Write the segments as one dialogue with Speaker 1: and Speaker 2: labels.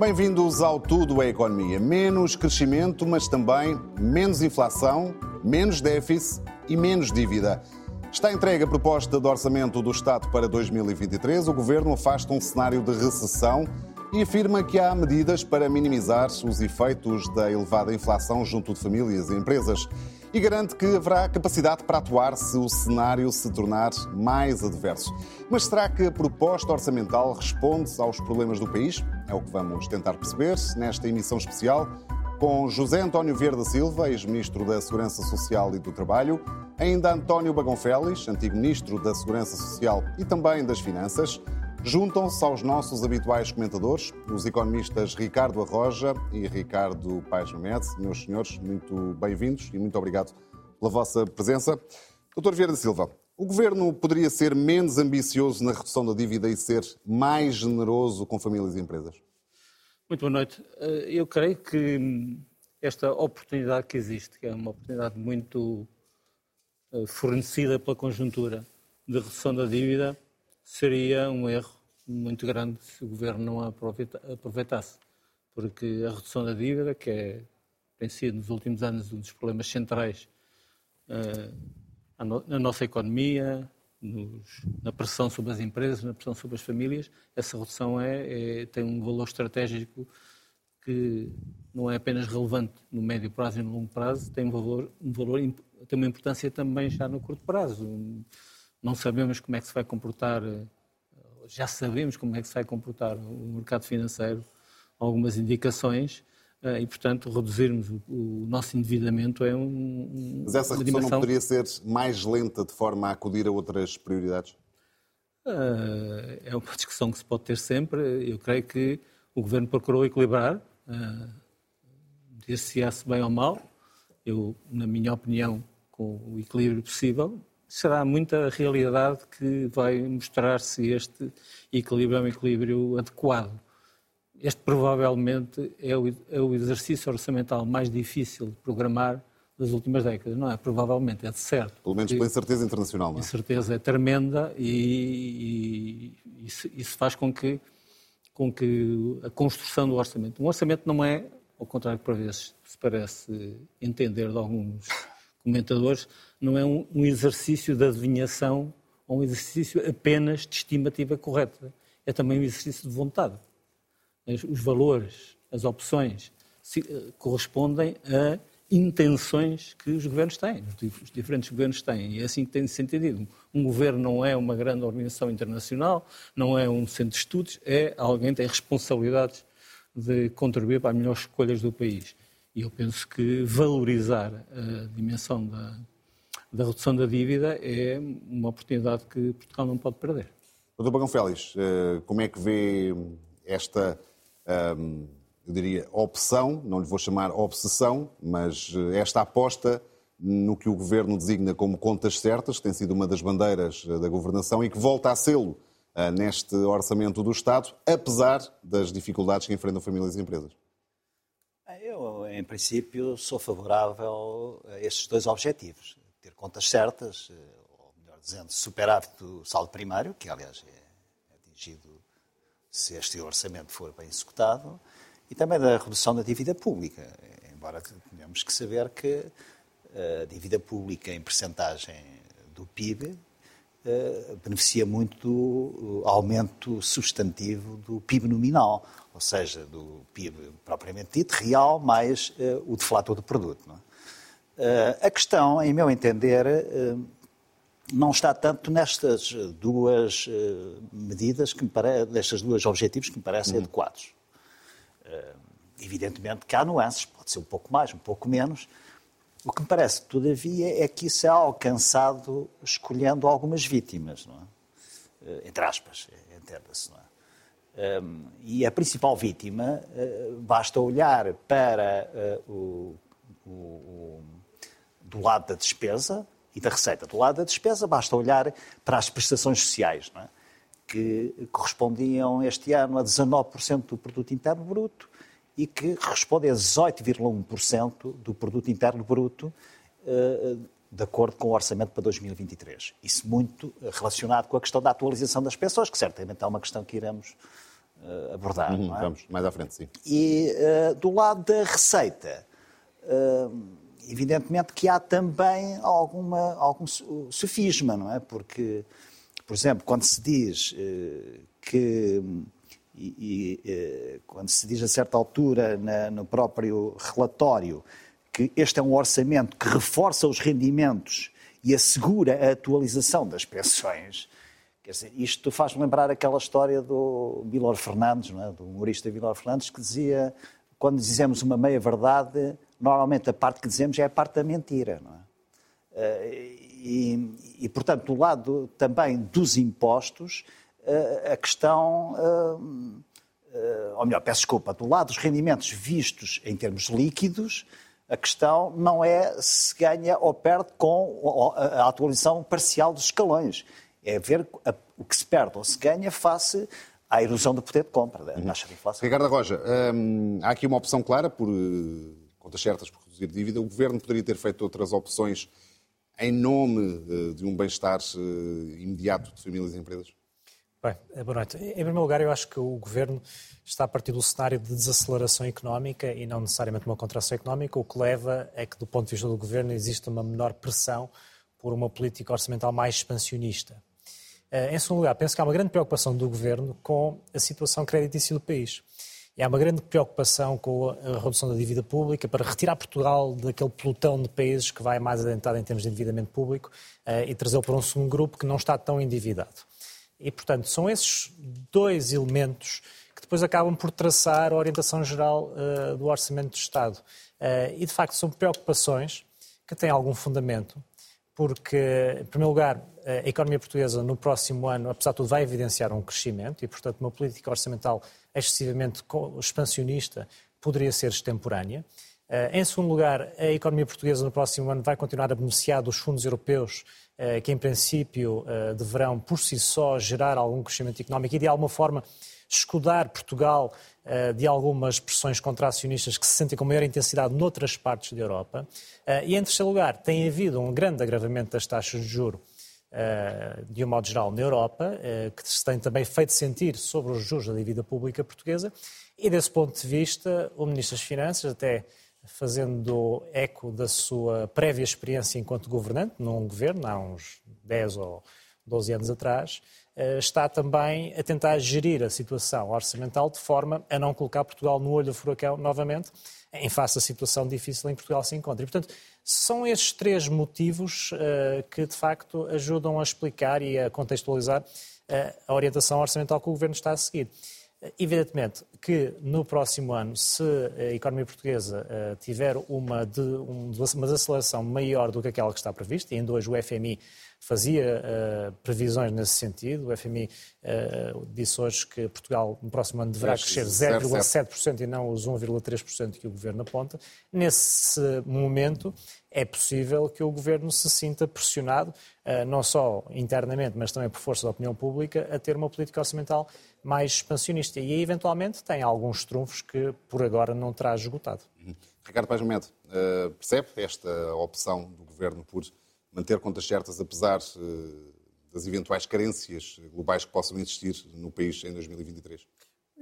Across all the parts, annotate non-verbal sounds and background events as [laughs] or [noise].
Speaker 1: Bem-vindos ao Tudo é Economia. Menos crescimento, mas também menos inflação, menos déficit e menos dívida. Está entregue a proposta de orçamento do Estado para 2023. O Governo afasta um cenário de recessão e afirma que há medidas para minimizar os efeitos da elevada inflação junto de famílias e empresas e garante que haverá capacidade para atuar se o cenário se tornar mais adverso. Mas será que a proposta orçamental responde aos problemas do país? É o que vamos tentar perceber nesta emissão especial com José António Vieira Silva, ex-ministro da Segurança Social e do Trabalho, ainda António Bagão Félix, antigo ministro da Segurança Social e também das Finanças, Juntam-se aos nossos habituais comentadores, os economistas Ricardo Arroja e Ricardo Paes Mamed. Meus senhores, muito bem-vindos e muito obrigado pela vossa presença. Doutor Vieira da Silva, o Governo poderia ser menos ambicioso na redução da dívida e ser mais generoso com famílias e empresas?
Speaker 2: Muito boa noite. Eh, eu creio que esta oportunidade que existe, que é uma oportunidade muito eh, fornecida pela conjuntura de redução da dívida, seria um erro muito grande se o governo não a aproveitasse, porque a redução da dívida, que é, tem sido nos últimos anos um dos problemas centrais na nossa economia, nos, na pressão sobre as empresas, na pressão sobre as famílias, essa redução é, é, tem um valor estratégico que não é apenas relevante no médio prazo e no longo prazo, tem um valor, um valor tem uma importância também já no curto prazo. Não sabemos como é que se vai comportar, eh, já sabemos como é que se vai comportar o mercado financeiro, algumas indicações, e, portanto, reduzirmos o, nosso endividamento é um.
Speaker 1: Mas essa redução não poderia ser mais lenta de forma a acudir a outras prioridades?
Speaker 2: Eh, é uma [laughs] discussão que se pode ter sempre. Eu creio que o Governo procurou equilibrar, dir-se-se bem ou mal. Eu, na minha opinião, com o equilíbrio possível, será muita realidade que vai mostrar se este equilíbrio é um equilíbrio adequado. Este provavelmente é o, é o exercício orçamental mais difícil de programar das últimas décadas, não é? Provavelmente, é de certo.
Speaker 1: Pelo menos pela incerteza internacional, não é?
Speaker 2: A incerteza é tremenda e, e isso, isso, faz com que, com que a construção do orçamento... Um orçamento não é, ao contrário que por vezes se parece entender de alguns comentadores, não é um, um exercício de adivinhação ou um exercício apenas de estimativa correta. É também um exercício de vontade. Os valores, as opções eh, correspondem a intenções que os governos têm, os diferentes governos têm. E é assim que tem de ser entendido. Um governo não é uma grande organização internacional, não é um centro de estudos, é alguém que tem responsabilidades de contribuir para as melhores escolhas do país. E eu penso que valorizar a dimensão da, da redução da dívida é uma oportunidade que Portugal não pode perder.
Speaker 1: Doutor Bagão Félix, eh, como é que vê esta, eu diria, opção, não lhe vou chamar obsessão, mas eh, esta aposta no que o Governo designa como contas certas, que tem sido uma das bandeiras eh, da governação e que volta a sê-lo neste orçamento do Estado, apesar das dificuldades que enfrentam famílias e empresas?
Speaker 3: Eu, em princípio, sou favorável a estes dois objetivos. Ter contas certas, eh, ou melhor dizendo, superávit do saldo primário, que aliás é atingido se este orçamento for bem executado, e também da redução da dívida pública. Embora tenhamos que saber que a dívida pública em percentagem do PIB eh, beneficia muito do aumento substantivo do PIB nominal ou seja, do PIB propriamente dito, real, mais uh, o deflator do produto. Uh, a questão, em meu entender, não está tanto nestas duas medidas, que me pare... destes dois objetivos que me parecem uhum. adequados. evidentemente que há nuances, pode ser um pouco mais, um pouco menos. O que me parece, todavia, é que isso é alcançado escolhendo algumas vítimas, não é? entre aspas, entenda-se, não é? Um, e a principal vítima, uh, basta olhar para uh, o, o, o, do lado da despesa e da receita. Do lado da despesa, basta olhar para as prestações sociais, é? que correspondiam este ano a 19% do produto interno bruto e que respondem a 18,1% do produto interno bruto uh, de acordo com o orçamento para 2023. Isso muito relacionado com a questão da atualização das pensões, que certamente é uma questão que iremos uh, abordar.
Speaker 1: Uhum,
Speaker 3: é?
Speaker 1: Vamos, mais à frente, sim.
Speaker 3: E uh, do lado da receita, evidentemente que há também alguma, algum sofisma, não é? Porque, por exemplo, quando se diz que. E, e, quando se diz a certa altura na, no próprio relatório que este é um orçamento que reforça os rendimentos e assegura a atualização das pensões, Quer dizer, isto faz-me lembrar aquela história do Milor Fernandes, é? do humorista Milor Fernandes, que dizia, quando dizemos uma meia-verdade, normalmente a parte que dizemos é a parte da mentira. Não é? Eh, e, e, portanto, do lado também dos impostos, eh, a questão, eh, ou melhor, peço desculpa, do lado dos rendimentos vistos em termos líquidos, a questão não é se ganha ou perde com a atualização parcial dos escalões é ver o que se perde ou se ganha face à erosão do poder de compra, da taxa de inflação.
Speaker 1: Ricardo Roja, hum, há aqui uma opção clara por contas certas por reduzir dívida. O Governo poderia ter feito outras opções em nome uh, de um bem-estar uh, imediato de famílias e empresas?
Speaker 4: Bem, eh, boa noite. Em primeiro lugar, eu acho que o Governo está a partir do cenário de desaceleração económica e não necessariamente uma contração económica, o que leva é que, do ponto de vista do Governo, existe uma menor pressão por uma política orçamental mais expansionista. Eh, em segundo lugar, penso que há uma grande preocupação do Governo com a situação creditícia do país. Há uma grande preocupação com a redução da dívida pública para retirar Portugal daquele pelotão de países que vai mais adentado em termos de endividamento público eh, e trazê-lo para um segundo grupo que não está tão endividado. E, portanto, são esses dois elementos que depois acabam por traçar a orientação geral uh, do Orçamento do Estado. Uh, e, de facto, são preocupações que têm algum fundamento, porque, em primeiro lugar, a economia portuguesa no próximo ano, apesar de tudo, vai evidenciar um crescimento e, portanto, uma política orçamental excessivamente expansionista poderia ser extemporânea. Eh, em segundo lugar, a economia portuguesa no próximo ano vai continuar a beneficiar dos fundos europeus, eh, que em princípio eh, deverão por si só gerar algum crescimento económico e de alguma forma escudar Portugal de algumas pressões contracionistas que se sentem com maior intensidade noutras partes da Europa. E, em terceiro lugar, tem havido um grande agravamento das taxas de juro de um modo geral na Europa, que se tem também feito sentir sobre os juros da dívida pública portuguesa. E, desse ponto de vista, o Ministro das Finanças, até fazendo eco da sua prévia experiência enquanto governante, num governo, há uns 10 ou 12 anos atrás, eh, está também a tentar gerir a situação orçamental de forma a não colocar Portugal no olho do furacão novamente, em face à situação difícil em que Portugal se encontra. E, portanto, são estes três motivos uh, que, de facto, ajudam a explicar e a contextualizar uh, a orientação orçamental que o Governo está a seguir. Evidentemente que no próximo ano, se a economia portuguesa uh, tiver uma, de, um, uma desaceleração maior do que aquela que está prevista, e em dois o FMI fazia uh, previsões nesse sentido. O FMI uh, eh, disse hoje que Portugal no próximo ano deverá crescer 0,7% e não os 1,3% que o Governo aponta. Nesse momento, é possível que o Governo se sinta pressionado, uh, não só internamente, mas também por força da opinião pública, a ter uma política orçamental mais expansionista. E aí, eventualmente, tem alguns trunfos que por agora não terá esgotado.
Speaker 1: Ricardo Paz percebe esta opção do Governo por manter contas certas, apesar eh, das eventuais carências globais que possam existir no país em 2023?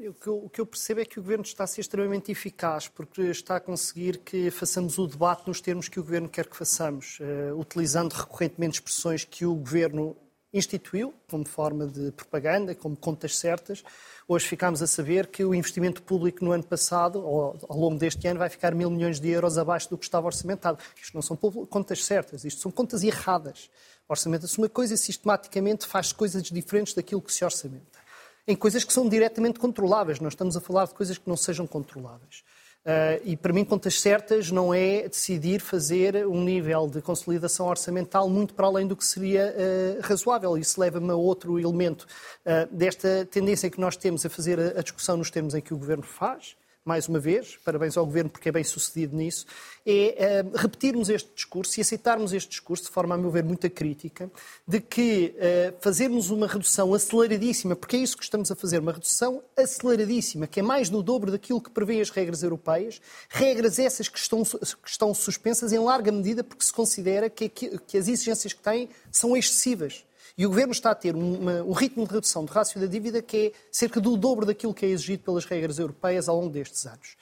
Speaker 5: O que, eu, o que, eu, percebo é que o Governo está a ser extremamente eficaz, porque está a conseguir que façamos o debate nos termos que o Governo quer que façamos, uh, utilizando recorrentemente expressões que o Governo instituiu como forma de propaganda, como contas certas. Hoje ficámos a saber que o investimento público no ano passado, ou ao longo deste ano, vai ficar mil milhões de euros abaixo do que estava orçamentado. Isto não são contas certas, isto são contas erradas. Orçamenta-se uma coisa e sistematicamente faz coisas diferentes daquilo que se orçamenta. Em coisas que são diretamente controláveis, não estamos a falar de coisas que não sejam controláveis. Uh, e para mim, contas certas não é decidir fazer um nível de consolidação orçamental muito para além do que seria uh, razoável. Isso leva-me a outro elemento uh, desta tendência que nós temos a fazer a, a discussão nos termos em que o Governo faz, mais uma vez, parabéns ao Governo porque é bem sucedido nisso, é uh, repetirmos este discurso e aceitarmos este discurso, de forma, a meu ver, muito crítica, de que uh, fazermos uma redução aceleradíssima, porque é isso que estamos a fazer, uma redução aceleradíssima, que é mais do dobro daquilo que prevê as regras europeias, regras essas que estão, que estão suspensas em larga medida porque se considera que, que, que as exigências que têm são excessivas E o Governo está a ter uma, um ritmo de redução do rácio da dívida que é cerca do dobro daquilo que é exigido pelas regras europeias ao longo destes anos.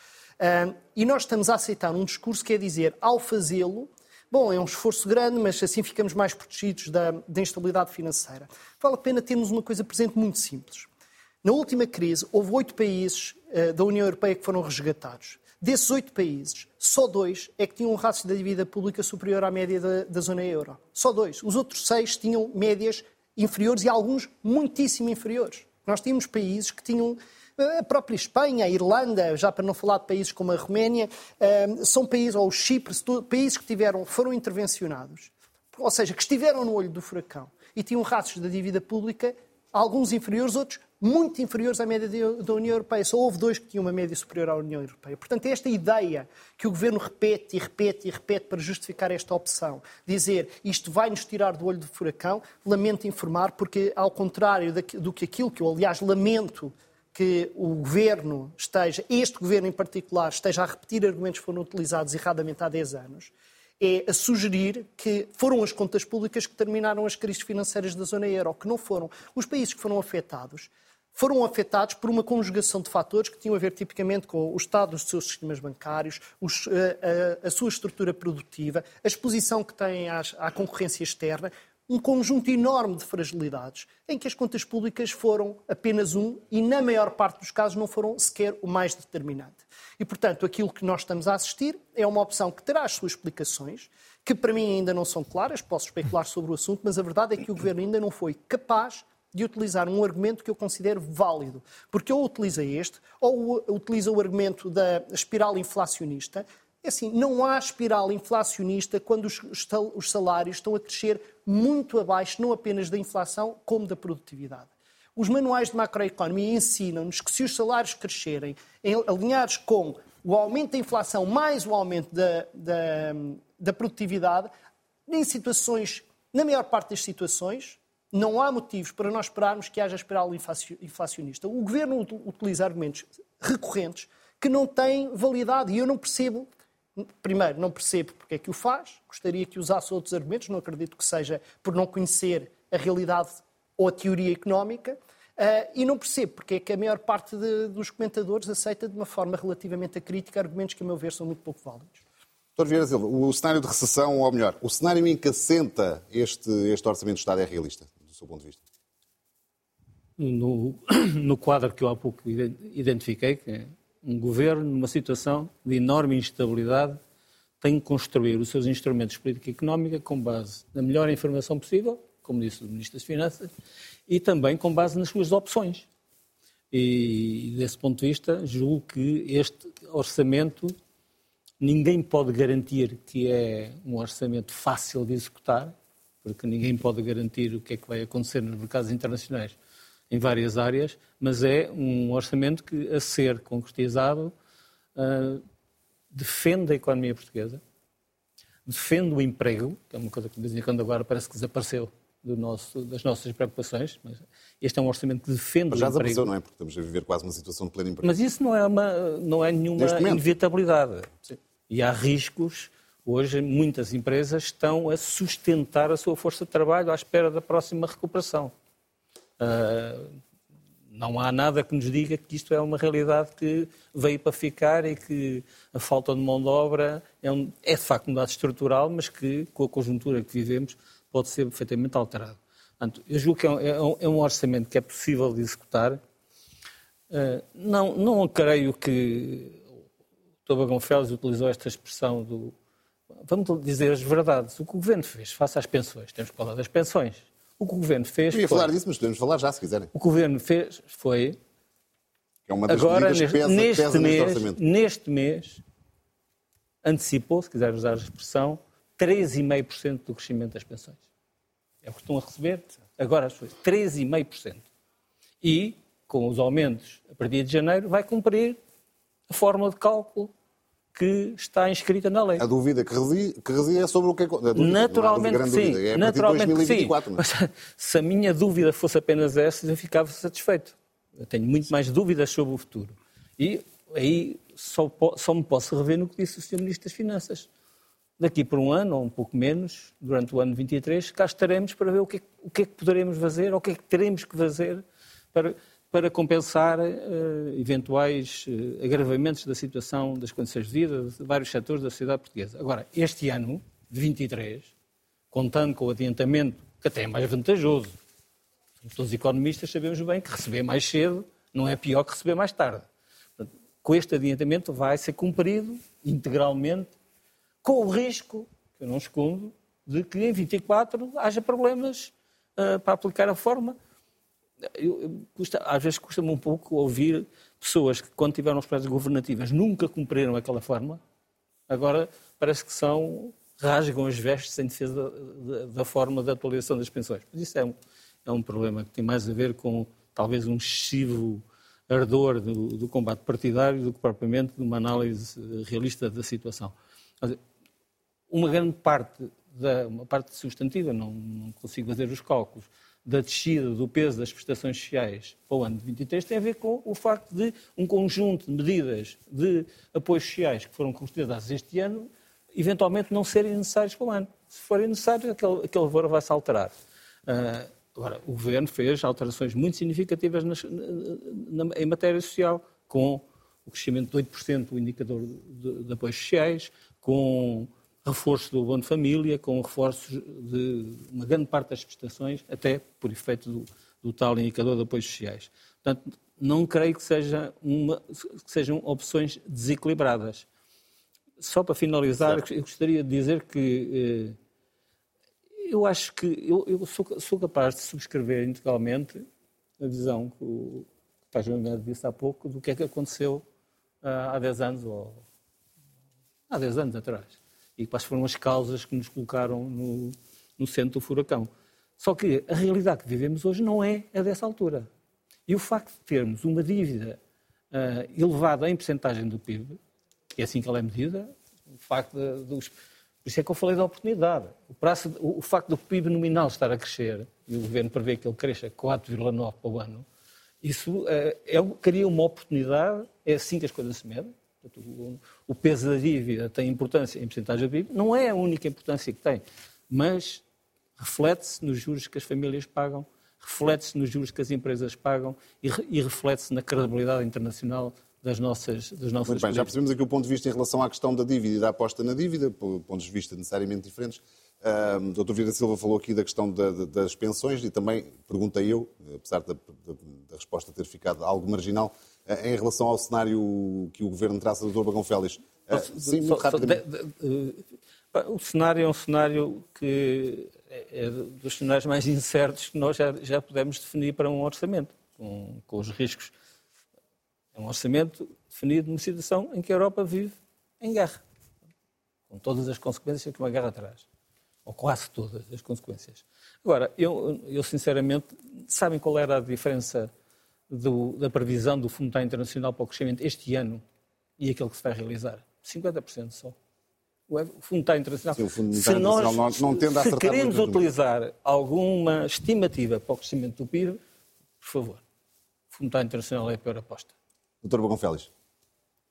Speaker 5: E nós estamos a aceitar um discurso que é dizer, ao fazê-lo, Bom, é um esforço grande, mas assim ficamos mais protegidos da, da instabilidade financeira. Vale a pena termos uma coisa presente muito simples. Na última crise, houve oito países uh, da União Europeia que foram resgatados. Desses oito países, só dois é que tinham um rácio da dívida pública superior à média da, da zona euro. Só dois. Os outros seis tinham médias inferiores e alguns muitíssimo inferiores. Nós tínhamos países que tinham a própria Espanha, a Irlanda, já para não falar de países como a Roménia, ehm, são países, ou o Chipre, países que tiveram, foram intervencionados, ou seja, que estiveram no olho do furacão e tinham rastros da dívida pública, alguns inferiores, outros muito inferiores à média da União Europeia. Só houve dois que tinham uma média superior à União Europeia. Portanto, é esta ideia que o Governo repete e repete e repete para justificar esta opção. Dizer isto vai nos tirar do olho do furacão, lamento informar, porque ao contrário do que aquilo que eu, aliás, lamento que o governo esteja, este governo em particular, esteja a repetir argumentos que foram utilizados erradamente há 10 anos, é a sugerir que foram as contas públicas que terminaram as crises financeiras da zona euro, que não foram. Os países que foram afetados foram afetados por uma conjugação de fatores que tinham a ver tipicamente com o estado dos seus sistemas bancários, os, a, a, a, sua estrutura produtiva, a exposição que têm às, à concorrência externa, um conjunto enorme de fragilidades, em que as contas públicas foram apenas um e, na maior parte dos casos, não foram sequer o mais determinante. E, portanto, aquilo que nós estamos a assistir é uma opção que terá as suas explicações, que para mim ainda não são claras, posso especular sobre o assunto, mas a verdade é que o Governo ainda não foi capaz de utilizar um argumento que eu considero válido. Porque ou utiliza este, ou utiliza o argumento da espiral inflacionista, é assim, não há espiral inflacionista quando os salários estão a crescer muito abaixo, não apenas da inflação, como da produtividade. Os manuais de macroeconomia ensinam-nos que se os salários crescerem alinhados com o aumento da inflação mais o aumento da, da, da produtividade, em situações, na maior parte das situações, não há motivos para nós esperarmos que haja espiral inflacionista. O governo utiliza argumentos recorrentes que não têm validade e eu não percebo primeiro, não percebo porque é que o faz, gostaria que usasse outros argumentos, não acredito que seja por não conhecer a realidade ou a teoria económica, uh, e não percebo porque é que a maior parte de, dos comentadores aceita de uma forma relativamente crítica argumentos que, a meu ver, são muito pouco válidos.
Speaker 1: Dr. Vieira Silva, o cenário de recessão, ou melhor, o cenário em que assenta este, este Orçamento do Estado é realista, do seu ponto de vista?
Speaker 2: No, no quadro que eu há pouco identifiquei, que é um governo numa situação de enorme instabilidade tem que construir os seus instrumentos de política económica com base na melhor informação possível, como disse o Ministro das Finanças, e também com base nas suas opções. E, desse ponto de vista, julgo que este orçamento ninguém pode garantir que é um orçamento fácil de executar, porque ninguém pode garantir o que é que vai acontecer nos mercados internacionais em várias áreas, mas é um orçamento que, a ser concretizado, uh, defende a economia portuguesa, defende o emprego, que é uma coisa que de vez em quando agora parece que desapareceu nosso, das nossas preocupações, mas este é um orçamento que defende mas
Speaker 1: já
Speaker 2: o emprego.
Speaker 1: desapareceu, não é? Porque estamos a viver quase uma situação de pleno emprego.
Speaker 2: Mas isso não é, uma, não é nenhuma inevitabilidade. Sim. E há riscos. Hoje, muitas empresas estão a sustentar a sua força de trabalho à espera da próxima recuperação. Uh, não há nada que nos diga que isto é uma realidade que veio para ficar e que a falta de mão de obra é, um, é de facto um dado estrutural, mas que, com a conjuntura que vivemos, pode ser perfeitamente alterado. Portanto, eu julgo que é um, é um, orçamento que é possível de executar. Uh, não, não creio que Dr. Bagão Félix utilizou esta expressão do. Vamos dizer as verdades. O que o governo fez face às pensões, temos que falar das pensões o que o Governo fez.
Speaker 1: Eu ia foi... falar disso, mas podemos falar já, se quiserem.
Speaker 2: O que o Governo fez foi.
Speaker 1: É uma das
Speaker 2: agora,
Speaker 1: neste, pesa,
Speaker 2: neste,
Speaker 1: pesa
Speaker 2: mês,
Speaker 1: neste,
Speaker 2: neste mês, antecipou, se quiser usar a expressão, 3,5% do crescimento das pensões. É o que estão a receber agora as pessoas. 3,5%. E, com os aumentos a partir de janeiro, vai cumprir a fórmula de cálculo que está inscrita na lei.
Speaker 1: A dúvida que reside, é sobre o que é. Dúvida,
Speaker 2: naturalmente que sim.
Speaker 1: É
Speaker 2: naturalmente que sim.
Speaker 1: É?
Speaker 2: Mas, [laughs] se a minha dúvida fosse apenas essa, eu ficava satisfeito. Eu tenho muito mais dúvidas sobre o futuro. E aí só, só me posso rever no que disse o Sr. Ministro das Finanças. daqui por um ano, ou um pouco menos, durante o ano 23, cá estaremos para ver o que, é, o que é que poderemos fazer, ou o que é que teremos que fazer para, para compensar uh, eventuais uh, agravamentos da situação das condições de vida de vários setores da sociedade portuguesa. Agora, este ano, de 23, contando com o adiantamento, que até é mais vantajoso, todos os economistas sabemos bem que receber mais cedo não é pior que receber mais tarde. Portanto, com este adiantamento vai ser cumprido integralmente com o risco, que eu não escondo, de que em 24 haja problemas uh, para aplicar a forma. Eu, eu, custa, às vezes custa-me um pouco ouvir pessoas que, quando tiveram as práticas governativas, nunca cumpriram aquela forma, agora parece que são rasgam as vestes em defesa da, da, da forma da atualização das pensões. Mas isso é um, é um problema que tem mais a ver com talvez um excessivo ardor do, do combate partidário do que propriamente de uma análise realista da situação uma grande parte, da, uma parte substantiva, não, não consigo fazer os cálculos, da descida do peso das prestações sociais para o ano de 23 tem a ver com o facto de um conjunto de medidas de apoios sociais que foram consideradas este ano eventualmente não serem necessários para o ano. Se forem necessários, aquele, aquele valor vai se alterar. Uh, agora, o Governo fez alterações muito significativas nas, na, na, em matéria social, com o crescimento de 8% do indicador de, de apoios sociais, com reforço do abono de família, com reforços de uma grande parte das prestações, até por efeito do, do tal indicador de apoios sociais. Portanto, não creio que, seja uma, que sejam opções desequilibradas. Só para finalizar, certo. eu gostaria de dizer que eh, eu acho que eu, eu sou, sou, capaz de subscrever integralmente a visão que o Paz Médio disse há pouco do que é que aconteceu ah, há 10 anos ou há 10 anos atrás e quais foram as causas que nos colocaram no, no centro do furacão. Só que a realidade que vivemos hoje não é a dessa altura. E o facto de termos uma dívida uh, elevada em percentagem do PIB, que é assim que ela é medida, o facto dos. Por isso é que eu falei da oportunidade. O, prazo, o, o, facto do PIB nominal estar a crescer, e o governo prevê que ele cresça 4,9% para o ano, isso uh, é, cria uma oportunidade, é assim que as coisas se medem, o peso da dívida tem importância em porcentagem da PIB, não é a única importância que tem, mas reflete-se nos juros que as famílias pagam, reflete-se nos juros que as empresas pagam e, e reflete-se na credibilidade internacional das nossas, das nossas
Speaker 1: Muito bem, já percebemos aqui o ponto de vista em relação à questão da dívida e da aposta na dívida, pontos de vista necessariamente diferentes. Uh, Dr. Vieira Silva falou aqui da questão da, das pensões e também, perguntei eu, apesar da, da, da resposta ter ficado algo marginal, em relação ao cenário que o Governo traça, Dr. Bagão Félix. Uh, sim, muito rapidamente.
Speaker 2: O cenário é um cenário que é, é dos cenários mais incertos que nós já, já pudemos definir para um orçamento, com, com os riscos. É um orçamento definido numa situação em que a Europa vive em guerra, com todas as consequências que uma guerra traz ou quase todas as consequências. Agora, eu, eu sinceramente, sabem qual era a diferença do, da previsão do Fundo Monetário Internacional para o crescimento este ano e aquele que se vai realizar? 50% só. O Fundo Monetário Internacional.
Speaker 1: Sim, o Fundo Monetário Internacional não, não tende a
Speaker 2: Se queremos utilizar alguma estimativa para o crescimento do PIB, por favor, o Fundo Monetário Internacional é a pior aposta.
Speaker 1: Doutor Bagão Félix.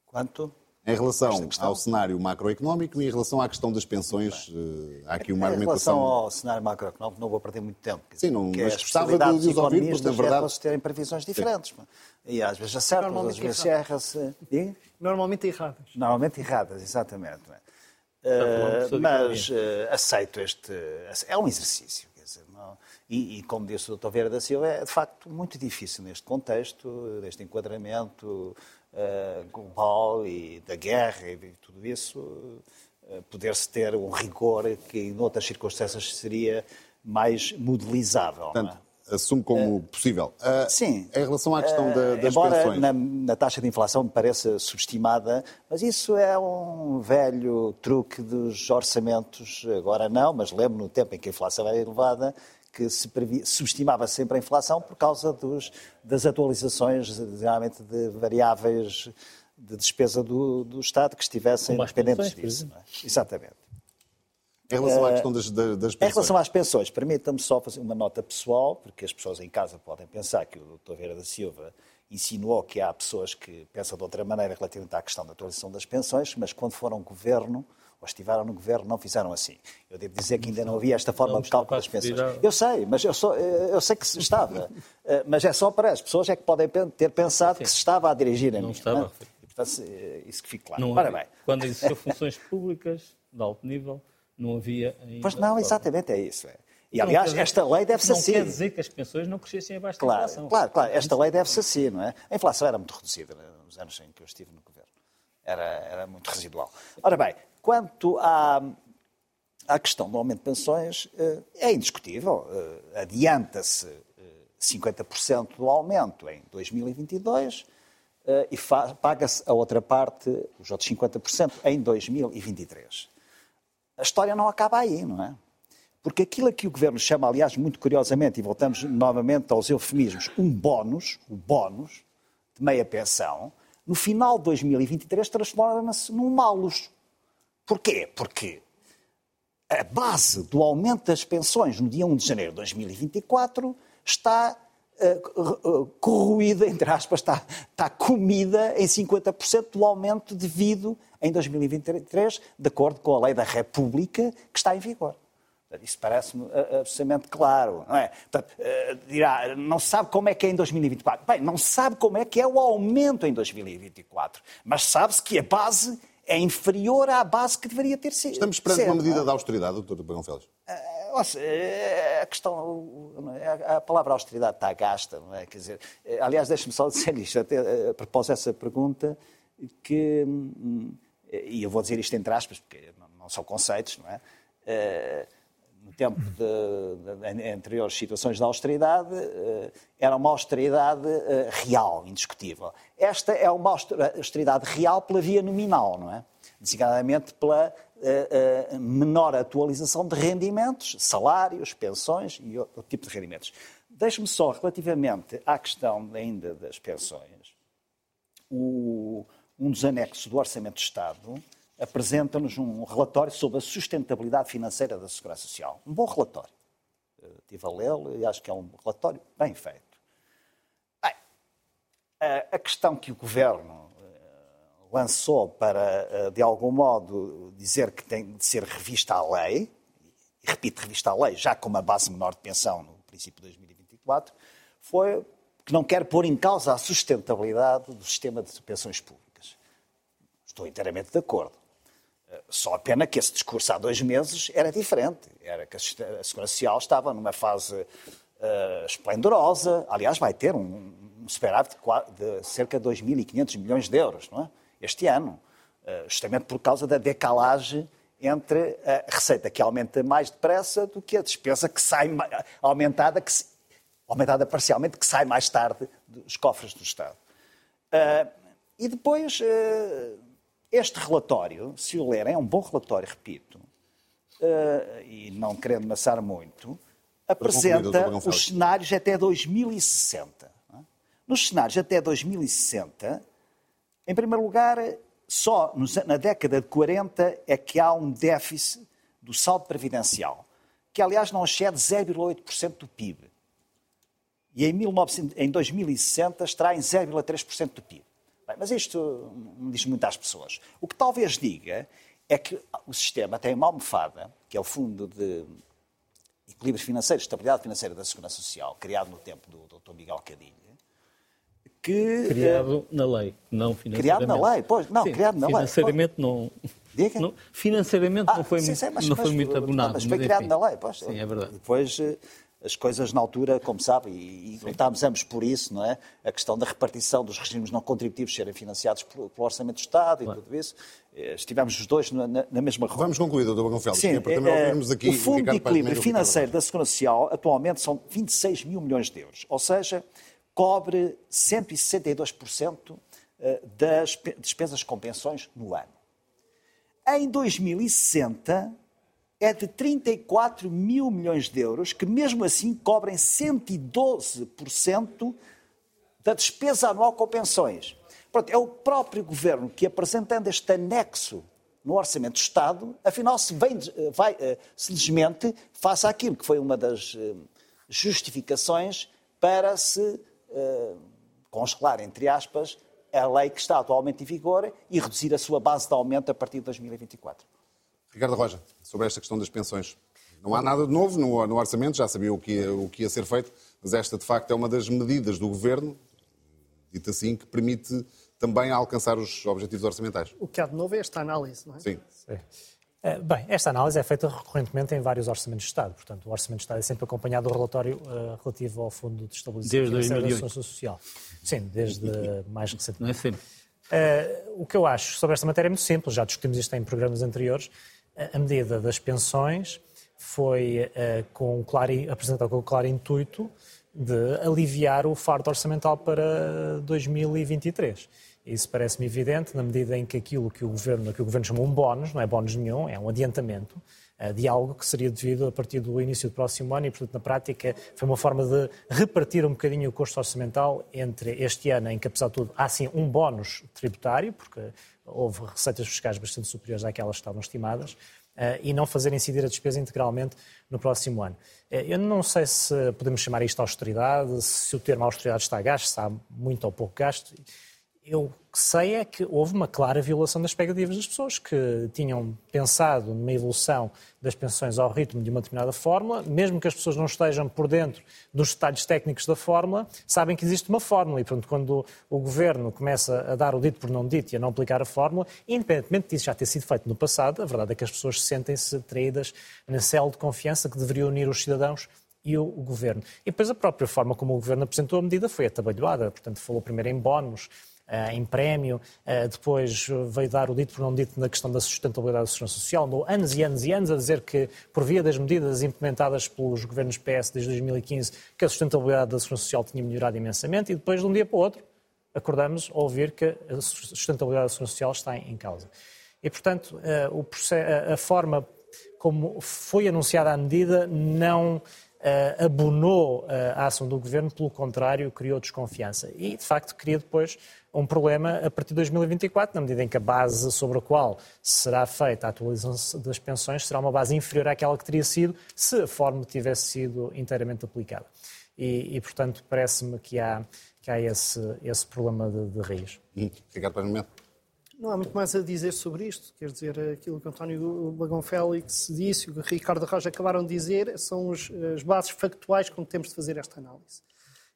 Speaker 3: Quanto?
Speaker 1: Em relação ao cenário macroeconómico e em relação à questão das pensões, Bem, há aqui uma argumentação...
Speaker 3: Em relação ao cenário macroeconómico, não vou perder muito tempo.
Speaker 1: Sim, não, mas é gostava de os ouvir, porque na verdade...
Speaker 3: Posso terem previsões diferentes. Sim. E às vezes acertam, às vezes erra-se.
Speaker 5: Normalmente erradas.
Speaker 3: Normalmente erradas, exatamente. Uh, mas uh, aceito este... É um exercício. Dizer, não, e, e, como disse o Dr. Vieira da Silva, é de facto muito difícil neste contexto, deste enquadramento global e da guerra e tudo isso, uh, poder-se ter um rigor que em outras circunstâncias seria mais modelizável. É?
Speaker 1: Portanto, assume como uh, possível.
Speaker 3: Uh, sim.
Speaker 1: Em relação à questão da, das
Speaker 3: embora
Speaker 1: pensões...
Speaker 3: Na, na taxa de inflação me pareça subestimada, mas isso é um velho truque dos orçamentos. Agora não, mas lembro no tempo em que a inflação era elevada, que se subestimava sempre a inflação por causa dos, das atualizações, geralmente de variáveis de despesa do, do Estado que estivessem dependentes disso. É? Exatamente.
Speaker 1: Em relação à questão das, das pensões.
Speaker 3: Em relação às pensões, permita-me só fazer uma nota pessoal, porque as pessoas em casa podem pensar que o Dr. Vieira da Silva insinuou que há pessoas que pensam de outra maneira relativamente à questão da atualização das pensões, mas quando for um governo, estiveram no governo, não fizeram assim. Eu devo dizer que ainda não havia esta forma de cálculo das pensões. Eu sei, mas eu, sou, eu sei que se estava. [laughs] Eh, mas é só para as pessoas é que podem ter pensado que se estava a dirigir a
Speaker 2: não
Speaker 3: mim.
Speaker 2: Estava.
Speaker 3: Não é? Portanto, eh, isso que fique claro.
Speaker 2: Não
Speaker 3: Ora bem.
Speaker 2: Quando existiam [laughs] funções públicas de alto nível, não havia ainda...
Speaker 3: Pois não, exatamente é isso. É. E, aliás, dizer, esta lei deve ser assim.
Speaker 2: Não quer dizer que as pensões não crescessem abaixo
Speaker 3: claro,
Speaker 2: da inflação.
Speaker 3: Claro, claro. Esta lei deve ser assim, não é? A inflação era muito reduzida nos anos em que eu estive no governo. Era, era muito residual. Ora bem, quanto à, à questão do aumento de pensões, eh, é indiscutível. Eh, adianta-se 50% do aumento em 2022 e paga-se a outra parte, os outros 50%, em 2023. A história não acaba aí, não é? Porque aquilo a que o Governo chama, aliás, muito curiosamente, e voltamos novamente aos eufemismos, um bónus, o bónus de meia pensão, no final de 2023 transforma-se num malus. Porquê? Porque a base do aumento das pensões no dia 1 de janeiro de 2024 está uh, corroída, entre aspas, está, está comida em 50% do aumento devido em 2023, de acordo com a lei da República que está em vigor. Isso parece-me absolutamente claro, não é? Portanto, dirá, não sabe como é que é em 2024. Bem, não sabe como é que é o aumento em 2024, mas sabe-se que a base é inferior à base que deveria ter sido.
Speaker 1: Estamos perante uma medida de austeridade, doutor Pagão Félix?
Speaker 3: a questão, a palavra austeridade está gasta, não é? Quer dizer, aliás, deixe-me só dizer isto, até a propósito dessa pergunta, que, e eu vou dizer isto entre aspas, porque não são conceitos, não é? No tempo de, de, de, anteriores situações de austeridade, uh, era uma austeridade uh, real, indiscutível. Esta é uma austeridade real pela via nominal, não é? Designadamente pela uh, menor atualização de rendimentos, salários, pensões e outro tipo de rendimentos. Deixe-me só, relativamente à questão ainda das pensões, o, um dos anexos do Orçamento de Estado apresenta-nos um relatório sobre a sustentabilidade financeira da Segurança Social. Um bom relatório. estive a lê-lo e acho que é um relatório bem feito. Bem, a questão que o Governo eh, lançou para, eh, de algum modo, dizer que tem de ser revista a lei, e repito, revista a lei, já com uma base menor de pensão no princípio de 2024, foi que não quer pôr em causa a sustentabilidade do sistema de pensões públicas. Estou inteiramente de acordo. Só a pena que esse discurso há dois meses era diferente. Era que a Segurança Social estava numa fase uh, esplendorosa. Aliás, vai ter um, um superávit de, de cerca de 2.500 milhões de euros não é? este ano. Uh, justamente por causa da decalagem entre a receita que aumenta mais depressa do que a despesa que sai aumentada, que se, aumentada parcialmente, que sai mais tarde dos cofres do Estado. Uh, e depois, uh, este relatório, se o lerem, é um bom relatório, repito, uh, e não querendo amassar muito, apresenta os cenários até 2060. É? Nos cenários até 2060, em primeiro lugar, só na década de 40 é que há um déficit do saldo previdencial, que aliás não excede 0,8% do PIB. E em, 19, em 2060 estará em 0,3% do PIB. Bem, mas isto não diz muito às pessoas. O que talvez diga é que o sistema tem uma almofada, que é o Fundo de Equilíbrio Financeiro, Estabilidade Financeira da Segurança Social, criado no tempo do Dr. Miguel Cadilha, que...
Speaker 2: Criado na lei, não financeiramente.
Speaker 3: Criado na lei, pois, não,
Speaker 2: sim,
Speaker 3: criado na
Speaker 2: financeiramente
Speaker 3: lei.
Speaker 2: Não, não, financeiramente ah, não foi,
Speaker 3: sim,
Speaker 2: muito,
Speaker 3: sim, mas,
Speaker 2: não foi
Speaker 3: mas,
Speaker 2: muito abonado.
Speaker 3: Mas foi criado na lei, pois.
Speaker 2: Sim, é verdade.
Speaker 3: Depois eh, as coisas na altura, como sabe, e, e lutámos ambos por isso, não é? A questão da repartição dos regimes não contributivos serem financiados pelo, pelo Orçamento do Estado e tudo isso. Eh, estivemos os dois na, na mesma roda.
Speaker 1: Vamos concluir, Dr. Bagão
Speaker 3: Sim,
Speaker 1: para também ouvirmos aqui
Speaker 3: o Fundo de Equilíbrio Financeiro da Segurança Social atualmente são 26 mil milhões de euros, ou seja, cobre 162% eh, das despesas com pensões no ano. Em 2060, é de 34 mil milhões de euros, que mesmo assim cobrem 112% da despesa anual com pensões. Pronto, é o próprio governo que, apresentando este anexo no Orçamento do Estado, afinal se, vem, vai, eh, se desmente face àquilo que foi uma das eh, justificações para se uh, congelar, entre aspas, a lei que está atualmente em vigor e reduzir a sua base de aumento a partir de 2024.
Speaker 1: Ricardo Roja, sobre esta questão das pensões. Não há nada de novo no, no orçamento, já sabia o que, ia, o que ia ser feito, mas esta, de facto, é uma das medidas do governo, dito assim, que permite também alcançar os objetivos orçamentais.
Speaker 5: O que há de novo é esta análise, não é?
Speaker 1: Sim.
Speaker 4: Sim. Eh, bem, esta análise é feita recorrentemente em vários orçamentos de Estado. Portanto, o orçamento de Estado é sempre acompanhado do relatório uh, relativo ao Fundo de Estabilização
Speaker 2: desde
Speaker 4: da Segurança Social. Sim, desde mais recentemente.
Speaker 2: Não é sempre.
Speaker 4: Uh, o que eu acho sobre esta matéria é muito simples, já discutimos isto em programas anteriores. A medida das pensões foi uh, com claro, apresentada com o claro intuito de aliviar o fardo orçamental para 2023. Isso parece-me evidente na medida em que aquilo que o governo, que o governo chamou um bónus, não é bónus nenhum, é um adiantamento uh, de algo que seria devido a partir do início do próximo ano e, portanto, na prática foi uma forma de repartir um bocadinho o custo orçamental entre este ano em que, apesar de tudo, há sim um bónus tributário, porque houve receitas fiscais bastante superiores àquelas que estavam estimadas, Uh, e não fazer incidir a despesa integralmente no próximo ano. Uh, eu não sei se podemos chamar isto austeridade, se o termo austeridade está a gasto, se há muito ou pouco gasto. Eu sei é que houve uma clara violação das expectativas das pessoas que tinham pensado numa evolução das pensões ao ritmo de uma determinada fórmula, mesmo que as pessoas não estejam por dentro dos detalhes técnicos da fórmula, sabem que existe uma fórmula. E, portanto, quando o governo começa a dar o dito por não dito e a não aplicar a fórmula, independentemente disso já ter sido feito no passado, a verdade é que as pessoas sentem-se traídas na célula de confiança que deveria unir os cidadãos e o, governo. E depois a própria forma como o governo apresentou a medida foi atabalhoada, portanto, falou primeiro em bónus em prémio, eh, depois veio dar o dito por não dito na questão da sustentabilidade da segurança social, andou anos e anos e anos a dizer que, por via das medidas implementadas pelos governos PS desde 2015, que a sustentabilidade da segurança social tinha melhorado imensamente e depois, de um dia para o outro, acordamos a ouvir que a sustentabilidade da segurança social está em causa. E, portanto, eh, a forma como foi anunciada a medida não abonou a ação do governo, pelo contrário, criou desconfiança. E, de facto, cria depois um problema a partir de 2024, na medida em que a base sobre a qual será feita a atualização das pensões será uma base inferior àquela que teria sido se a fórmula tivesse sido inteiramente aplicada. E, e portanto, parece-me que há, que há esse, esse problema de, de raiz.
Speaker 1: Hum, Ricardo Paz
Speaker 5: não há muito mais a dizer sobre isto. Quer dizer, aquilo que António Bagão Félix disse, o que Ricardo Roja acabaram de dizer, são os, as bases factuais com que temos de fazer esta análise.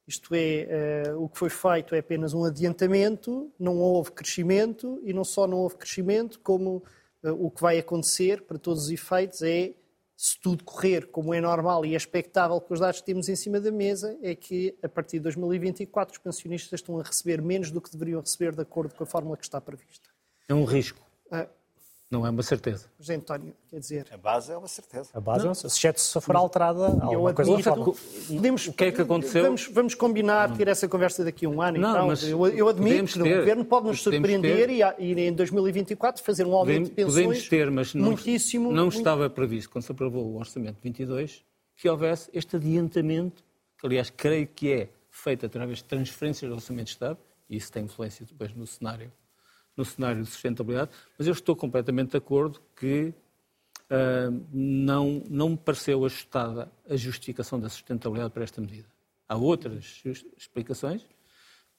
Speaker 5: Isto é, uh, o que foi feito é apenas um adiantamento, não houve crescimento, e não só não houve crescimento, como uh, o que vai acontecer, para todos os efeitos, é se tudo correr como é normal e é expectável com os dados que temos em cima da mesa, é que a partir de 2024 os pensionistas estão a receber menos do que deveriam receber de acordo com a fórmula que está prevista.
Speaker 2: É um risco. Ah, não é uma certeza.
Speaker 5: José António, quer dizer...
Speaker 3: A base é uma certeza.
Speaker 4: A base, não. exceto se for alterada alguma coisa forma.
Speaker 2: Podemos, o que é que aconteceu?
Speaker 5: Vamos, vamos combinar, ter essa conversa daqui a um ano. Não, então, mas eu, eu admito que o Governo pode nos surpreender e, e, em 2024 fazer um aumento de pensões
Speaker 2: Podemos ter, mas não,
Speaker 5: muitíssimo...
Speaker 2: Não estava previsto, quando se aprovou o Orçamento 22, que houvesse este adiantamento, que aliás creio que é feito através de transferências do Orçamento de Estado, e isso tem influência depois no cenário no cenário de sustentabilidade, mas eu estou completamente de acordo que uh, não, não me pareceu ajustada a justificação da sustentabilidade para esta medida. Há outras explicações,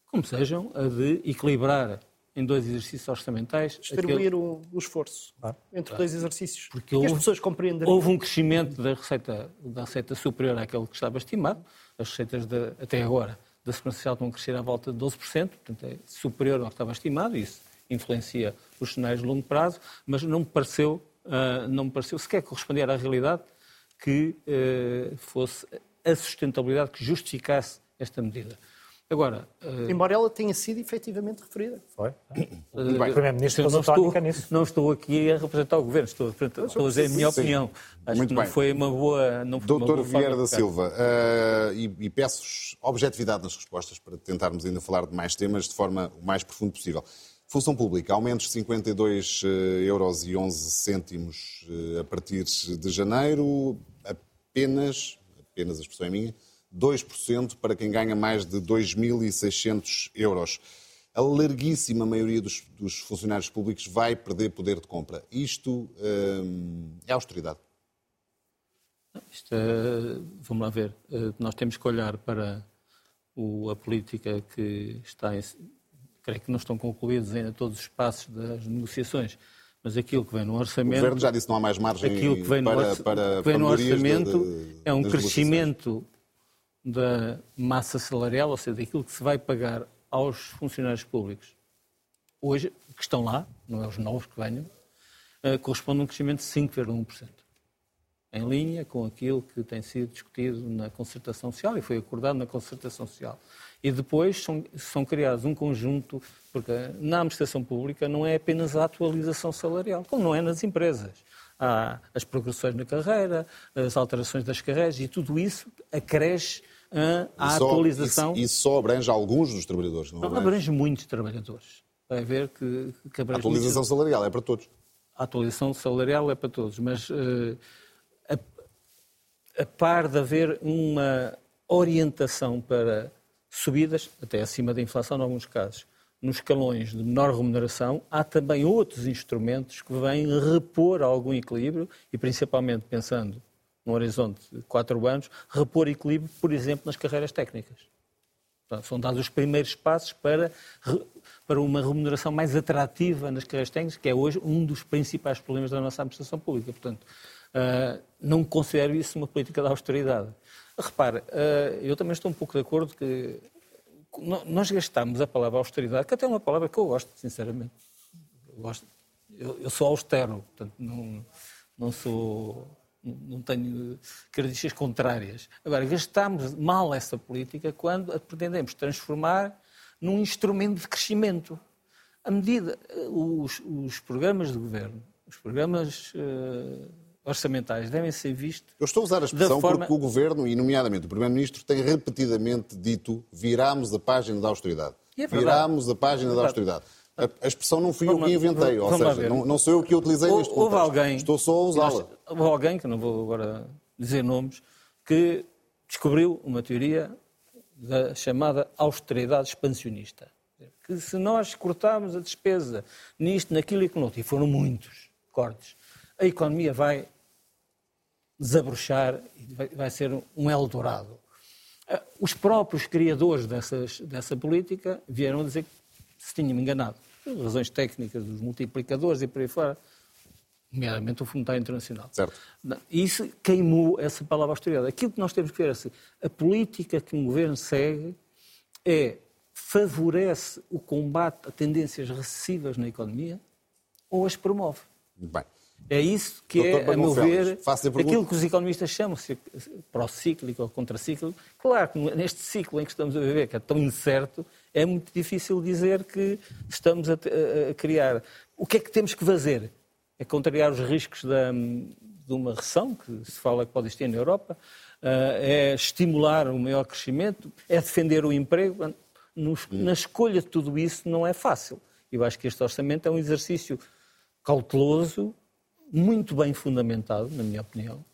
Speaker 2: como sejam a de equilibrar em dois exercícios orçamentais.
Speaker 5: Distribuir aquele... o, o, esforço ah, entre dois exercícios.
Speaker 2: Porque houve, as pessoas compreendem. Houve um crescimento da receita, da receita superior àquele que estava estimado. As receitas de, até agora da Segurança Social estão a crescer à volta de 12%, portanto é superior ao que estava estimado. Isso influencia os cenários de longo prazo, mas não me pareceu, uh, não me pareceu sequer corresponder à realidade que uh, fosse a sustentabilidade que justificasse esta medida. Agora,
Speaker 5: uh... embora ela tenha sido efetivamente referida.
Speaker 4: Foi. Uh, Primeiro-Ministro não, estou, nisso.
Speaker 2: não estou aqui a representar o Governo, estou a, estou a dizer a minha opinião. Acho Muito que não bem. foi uma boa. Não
Speaker 1: foi Doutor Vieira da Silva, uh, e, e peço objetividade nas respostas para tentarmos ainda falar de mais temas de forma o mais profunda possível. Função Pública, aumentos de 52 eh, euros e 11 cêntimos eh, a partir de janeiro, apenas, apenas a expressão é minha, 2% para quem ganha mais de 2.600 euros. A larguíssima maioria dos, dos, funcionários públicos vai perder poder de compra. Isto hum, é austeridade?
Speaker 2: Isto, é, vamos lá ver. Nós temos que olhar para o, a política que está em, creio que não estão concluídos ainda todos os passos das negociações, Mas aquilo que vem no orçamento.
Speaker 1: O Governo já disse que não há mais margem
Speaker 2: aquilo que vem
Speaker 1: para,
Speaker 2: no, orça,
Speaker 1: para,
Speaker 2: que vem no orçamento
Speaker 1: de, de,
Speaker 2: é um crescimento da massa salarial, ou seja, daquilo que se vai pagar aos funcionários públicos hoje, que estão lá, não é os novos que venham, uh, corresponde a um crescimento de 5,1%. Em linha com aquilo que tem sido discutido na concertação social e foi acordado na concertação social. E depois são, são criados um conjunto, porque na administração pública não é apenas a atualização salarial, como não é nas empresas. Há as progressões na carreira, as alterações das carreiras e tudo isso acresce a só, atualização.
Speaker 1: Isso, isso, só abrange alguns dos trabalhadores, não,
Speaker 2: não abrange? abrange muitos trabalhadores. Vai ver que, que abrange
Speaker 1: A atualização muitos... salarial é para todos.
Speaker 2: A atualização salarial é para todos, mas uh, a, a par de haver uma orientação para subidas, até acima da inflação em alguns casos, nos escalões de menor remuneração, há também outros instrumentos que vêm repor algum equilíbrio e principalmente pensando num horizonte de quatro anos, repor equilíbrio, por exemplo, nas carreiras técnicas. Portanto, são dados os primeiros passos para, para uma remuneração mais atrativa nas carreiras técnicas, que é hoje um dos principais problemas da nossa administração pública. Portanto, uh, não considero isso uma política de austeridade. Repare, uh, eu também estou um pouco de acordo que nós gastamos a palavra austeridade, que até é uma palavra que eu gosto, sinceramente. Eu, gosto, eu, eu sou austero, portanto, não, não sou não tenho características contrárias. Agora, gastamos mal essa política quando a pretendemos transformar num instrumento de crescimento. A medida, os, os programas de governo, os programas uh, orçamentais devem ser vistos.
Speaker 1: Eu estou a usar a expressão forma... porque o governo, e nomeadamente o Primeiro-Ministro, tem repetidamente dito viramos a página da austeridade. É viramos a página é da austeridade. A, expressão não fui eu que inventei, ou seja, não, não, sou eu que utilizei neste
Speaker 2: Houve alguém,
Speaker 1: Estou só a usá-la.
Speaker 2: Houve alguém, que não vou agora dizer nomes, que descobriu uma teoria da chamada austeridade expansionista. Que se nós cortarmos a despesa nisto, naquilo e com outro, e foram muitos cortes, a economia vai desabrochar e vai, vai ser um Eldorado. Ah, os próprios criadores dessas, dessa política vieram dizer que se tinham enganado razões técnicas dos multiplicadores e por aí fora, nomeadamente o Fundo Monetário Internacional.
Speaker 1: Certo.
Speaker 2: Isso queimou essa palavra austeridade. Aquilo que nós temos que ver é assim, a política que um governo segue é favorece o combate a tendências recessivas na economia ou as promove.
Speaker 1: Bem.
Speaker 2: É isso que Doutor é, a meu ver, aquilo que os economistas chamam de pró-cíclico ou contracíclico. Claro que neste ciclo em que estamos a viver, que é tão incerto, é muito difícil dizer que estamos a, a, a criar. O que é que temos que fazer? É contrariar os riscos da, de uma recessão, que se fala que pode existir na Europa, eh, é estimular o maior crescimento, é defender o emprego. Nos, na escolha de tudo isso não é fácil. Eu acho que este orçamento é um exercício cauteloso, muito bem fundamentado, na minha opinião,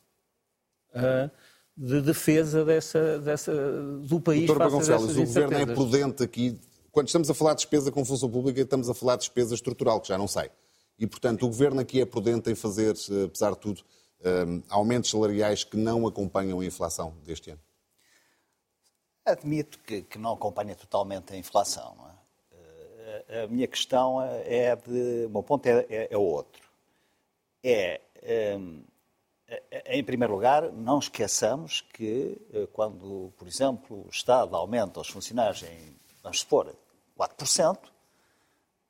Speaker 2: uh, de defesa dessa, dessa, do país
Speaker 1: Doutor Gonçalves, o Governo é prudente aqui. Quando estamos a falar de despesa com função pública, estamos a falar de despesa estrutural, que já não sai. E, portanto, o Governo aqui é prudente em fazer, apesar de tudo, um, aumentos salariais que não acompanham a inflação deste ano.
Speaker 3: Admito que, que não acompanha totalmente a inflação. É? A minha questão é de. O meu ponto é, é, é outro é, hum, em primeiro lugar, não esqueçamos que eh, quando, por exemplo, o Estado aumenta os funcionários em, vamos supor, 4%,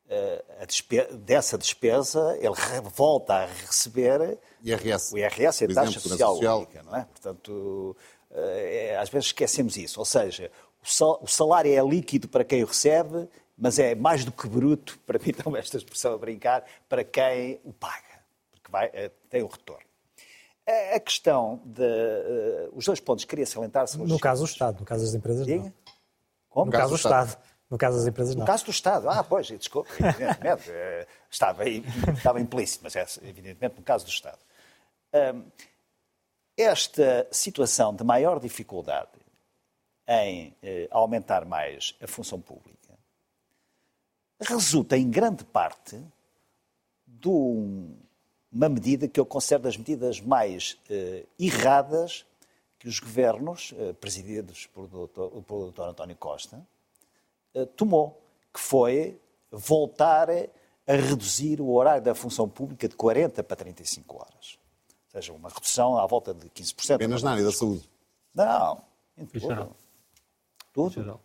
Speaker 3: eh, dessa despesa ele volta a receber
Speaker 1: IRS.
Speaker 3: o IRS, a taxa exemplo, social, social única, não é? Portanto, eh, é, às vezes esquecemos isso. Ou seja, o salário é líquido para quem o recebe, mas é mais do que bruto, [laughs] para mim, então, esta expressão a brincar, para quem o paga que vai, eh, tem o retorno. A questão de. Uh, os dois pontos que queria salientar
Speaker 4: são. No caso do Estado, no caso das empresas, Diga? não.
Speaker 3: Como?
Speaker 4: No caso do Estado. Estado. No caso das empresas, não.
Speaker 3: No caso do Estado, ah, pois, desculpa, [laughs] evidentemente, eh, estava, estava implícito, mas é evidentemente no caso do Estado. Esta situação de maior dificuldade em aumentar mais a função pública resulta, em grande parte, de um uma medida que eu considero das medidas mais uh, erradas que os governos, uh, presididos por doutor, pelo Dr. António Costa, uh, tomou, que foi voltar a reduzir o horário da função pública de 40 para 35 horas. Ou seja, uma redução à volta de 15%.
Speaker 1: Apenas na área da saúde.
Speaker 3: Não, em tudo.
Speaker 2: geral.
Speaker 3: Tudo.
Speaker 2: Em.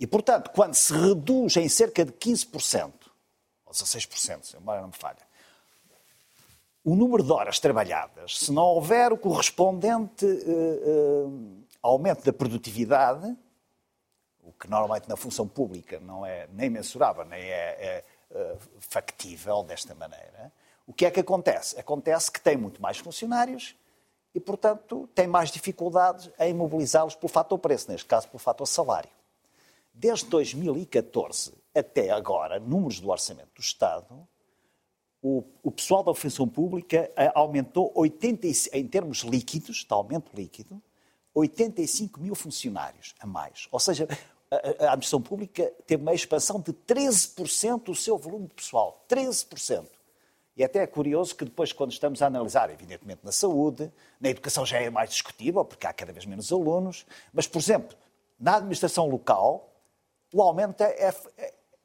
Speaker 3: E, portanto, quando se reduz em cerca de 15%, ou 16%, se a memória não me falha, o número de horas trabalhadas, se não houver o correspondente eh, eh, aumento da produtividade, o que normalmente na função pública não é nem mensurável, nem é, é, eh, factível desta maneira, o que é que acontece? Acontece que tem muito mais funcionários e, portanto, tem mais dificuldades em mobilizá-los pelo fator preço, neste caso pelo fator salário. Desde 2014 até agora, números do Orçamento do Estado, o, o pessoal da função pública eh, aumentou 80, em termos líquidos, de aumento líquido, 85 mil funcionários a mais. Ou seja, a, a- administração pública teve uma expansão de 13% do seu volume pessoal. 13%. E até é curioso que depois, quando estamos a analisar, evidentemente na saúde, na educação já é mais discutível, porque há cada vez menos alunos, mas, por exemplo, na administração local, o aumento é, é-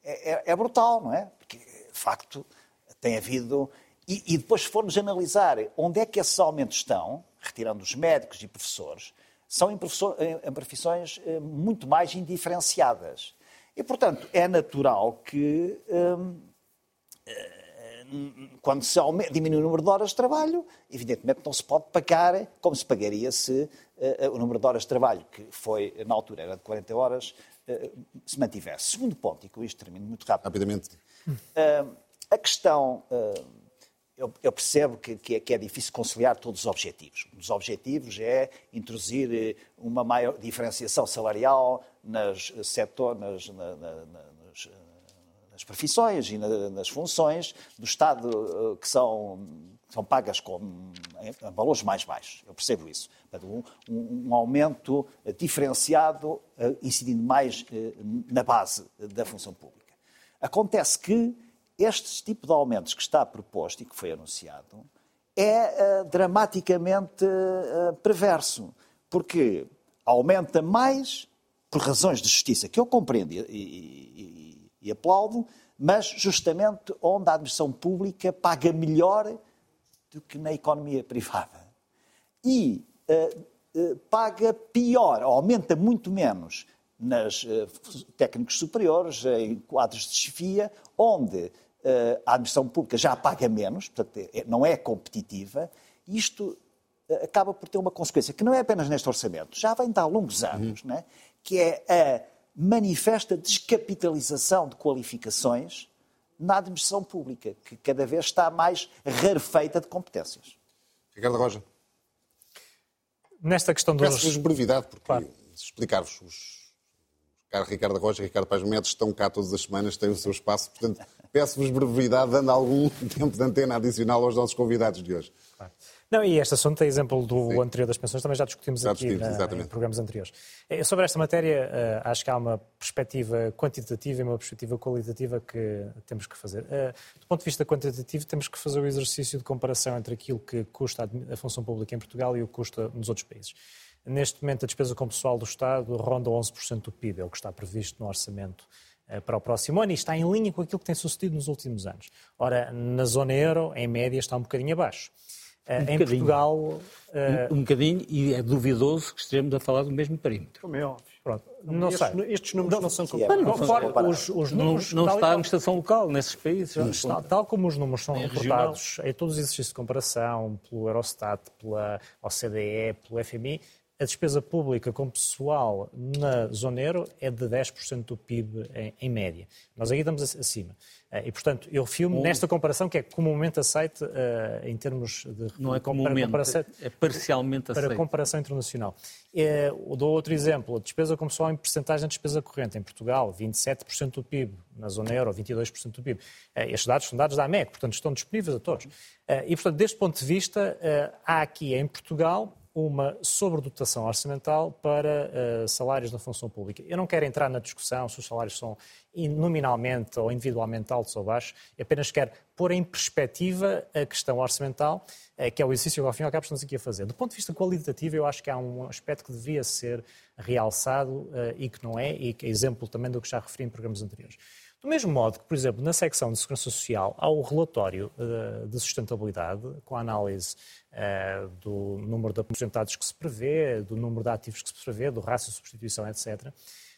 Speaker 3: é- é brutal, não é? Porque, de facto, tem havido. E, e depois, se formos analisar onde é que esses aumentos estão, retirando os médicos e professores, são em, em- profissões eh, muito mais indiferenciadas. E, portanto, é natural que. hum, quando se aumenta, diminui o número de horas de trabalho, evidentemente não se pode pagar como se pagaria se eh, o número de horas de trabalho, que foi, na altura, era de 40 horas, eh, se mantivesse. Segundo ponto, e com isto termino muito rápido.
Speaker 1: Rapidamente.
Speaker 3: Ah, a questão, ah, eu, percebo é, que é difícil conciliar todos os objetivos. Um dos objetivos é introduzir eh, uma maior diferenciação salarial nas, setor, nas, na- na- na- nas, nas profissões e na- nas funções do Estado eh, que são, são pagas com valores mais baixos. Eu percebo isso. Um, um- um aumento eh, diferenciado, eh, incidindo mais eh, na base da função pública. Acontece que este tipo de aumentos que está proposto e que foi anunciado é eh, dramaticamente eh, perverso, porque aumenta mais por razões de justiça, que eu compreendo e, e- e- aplaudo, mas justamente onde a administração pública paga melhor do que na economia privada. E eh, paga pior, aumenta muito menos nas eh, técnicos superiores, em quadros de chefia, onde eh, a administração pública já paga menos, portanto, é- não é competitiva, e isto eh, acaba por ter uma consequência que não é apenas neste orçamento, já vem de há longos anos, né? que é a manifesta descapitalização de qualificações na administração pública, que cada vez está mais rarefeita de competências.
Speaker 1: Ricardo Roja,
Speaker 4: Nesta questão dos.
Speaker 1: peço-vos brevidade, porque
Speaker 4: Claro.
Speaker 1: explicar-vos os. Cara, Ricardo e Ricardo Paz Mendes estão cá todas as semanas, têm o seu espaço, portanto, peço-vos brevidade, dando algum [laughs] tempo de antena adicional aos nossos convidados de hoje.
Speaker 4: Não, e este assunto é exemplo do anterior das pensões, também já discutimos
Speaker 1: Já
Speaker 4: aqui
Speaker 1: discutimos,
Speaker 4: na- em programas anteriores. Eh, Sobre esta matéria, eh, acho que há uma perspectiva quantitativa e uma perspectiva qualitativa que temos que fazer. Eh, Do ponto de vista quantitativo, temos que fazer o exercício de comparação entre aquilo que custa a função pública em Portugal e o que custa nos outros países. Neste momento, a despesa com pessoal do Estado ronda 11% do PIB, é o que está previsto no orçamento eh, para o próximo ano e está em linha com aquilo que tem sucedido nos últimos anos. Ora, na zona euro, em média, está um bocadinho abaixo. Eh, em
Speaker 2: bocadinho.
Speaker 4: Portugal, eh,
Speaker 2: Um bocadinho, e é duvidoso que estejamos a falar do mesmo perímetro.
Speaker 5: Como é óbvio.
Speaker 4: pronto, não sei.
Speaker 5: Estes, estes números não, são
Speaker 3: é.
Speaker 5: comparáveis.
Speaker 3: Não,
Speaker 4: os, os
Speaker 2: Não,
Speaker 4: números,
Speaker 2: não
Speaker 4: e
Speaker 2: está a administração local nesses países.
Speaker 4: Tal, tal como os números são
Speaker 2: Nem
Speaker 4: reportados em todos os exercícios de comparação, pelo Eurostat, pela OCDE, pelo FMI, a despesa pública com pessoal na zona euro é de 10% do PIB em, em média. Nós aqui estamos ac- acima. Eh, E, portanto, eu refio-me nesta comparação que é comumente aceite eh, em termos de...
Speaker 2: Não é
Speaker 4: para
Speaker 2: comumente,
Speaker 4: comparação-
Speaker 2: é parcialmente
Speaker 4: para
Speaker 2: aceito.
Speaker 4: comparação internacional. É, dou outro exemplo. A despesa com pessoal em percentagem de despesa corrente. Em Portugal, 27% do PIB. Na zona euro, 22% do PIB. Estes dados são dados da AMEC, portanto estão disponíveis a todos. E, portanto, deste ponto de vista, há aqui em Portugal uma sobredotação orçamental para eh, salários na função pública. Eu não quero entrar na discussão se os salários são in- nominalmente ou individualmente altos ou baixos, eu apenas quero pôr em perspectiva a questão orçamental, eh, que é o exercício que ao fim e ao cabo estamos aqui a fazer. Do ponto de vista qualitativo, eu acho que há um aspecto que deveria ser realçado eh, e que não é, e que é exemplo também do que já referi em programas anteriores. Do mesmo modo que, por exemplo, na secção de Segurança Social há o relatório uh, de sustentabilidade, com a análise uh, do número de aposentados que se prevê, do número de ativos que se prevê, do rácio de substituição, etc.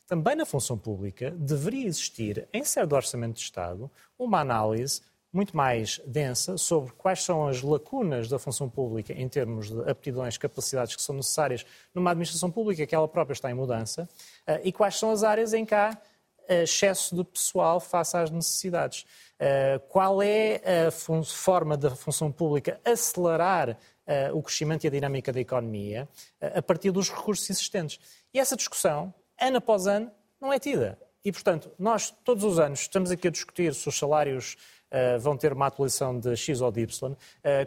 Speaker 4: Também na função pública deveria existir, em sede do Orçamento de Estado, uma análise muito mais densa sobre quais são as lacunas da função pública em termos de aptidões, capacidades que são necessárias numa administração pública que ela própria está em mudança uh, e quais são as áreas em que há excesso de pessoal face às necessidades. Uh, qual é a forma da função pública acelerar uh, o crescimento e a dinâmica da economia uh, a partir dos recursos existentes? E essa discussão, ano após ano, não é tida. E, portanto, nós todos os anos estamos aqui a discutir se os salários Uh, vão ter uma atualização de X ou de Y, uh,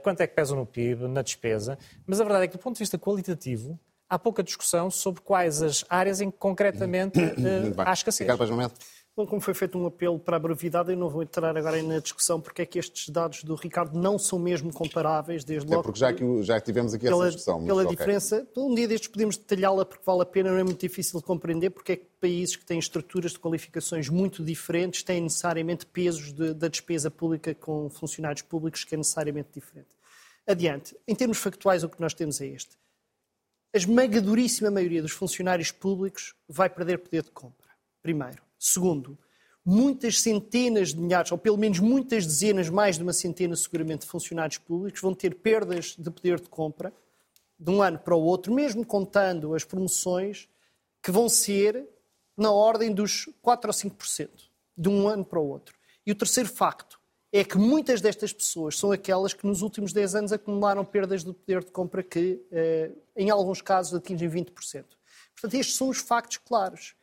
Speaker 4: quanto é que pesam no PIB, na despesa, mas a verdade é que, do ponto de vista qualitativo, há pouca discussão sobre quais as áreas em que concretamente uh, há escassez.
Speaker 5: Bom, como foi feito um apelo para a brevidade, eu não vou entrar agora na discussão porque é que estes dados do Ricardo não são mesmo comparáveis, desde logo.
Speaker 1: porque já, que, já tivemos aqui
Speaker 5: pela,
Speaker 1: essa discussão.
Speaker 5: Pela
Speaker 1: okay.
Speaker 5: diferença, um dia destes podemos detalhá-la porque vale a pena, não é muito difícil de compreender porque é que países que têm estruturas de qualificações muito diferentes têm necessariamente pesos de, da despesa pública com funcionários públicos que é necessariamente diferente. Adiante, em termos factuais, o que nós temos é este. A esmagadoríssima maioria dos funcionários públicos vai perder poder de compra, primeiro. Segundo, muitas centenas de milhares, ou pelo menos muitas dezenas, mais de uma centena seguramente de funcionários públicos vão ter perdas de poder de compra de um ano para o outro, mesmo contando as promoções, que vão ser na ordem dos 4 ou 5%, de um ano para o outro. E o terceiro facto é que muitas destas pessoas são aquelas que nos últimos 10 anos acumularam perdas de poder de compra que, em alguns casos, atingem 20%. Portanto, estes são os factos claros.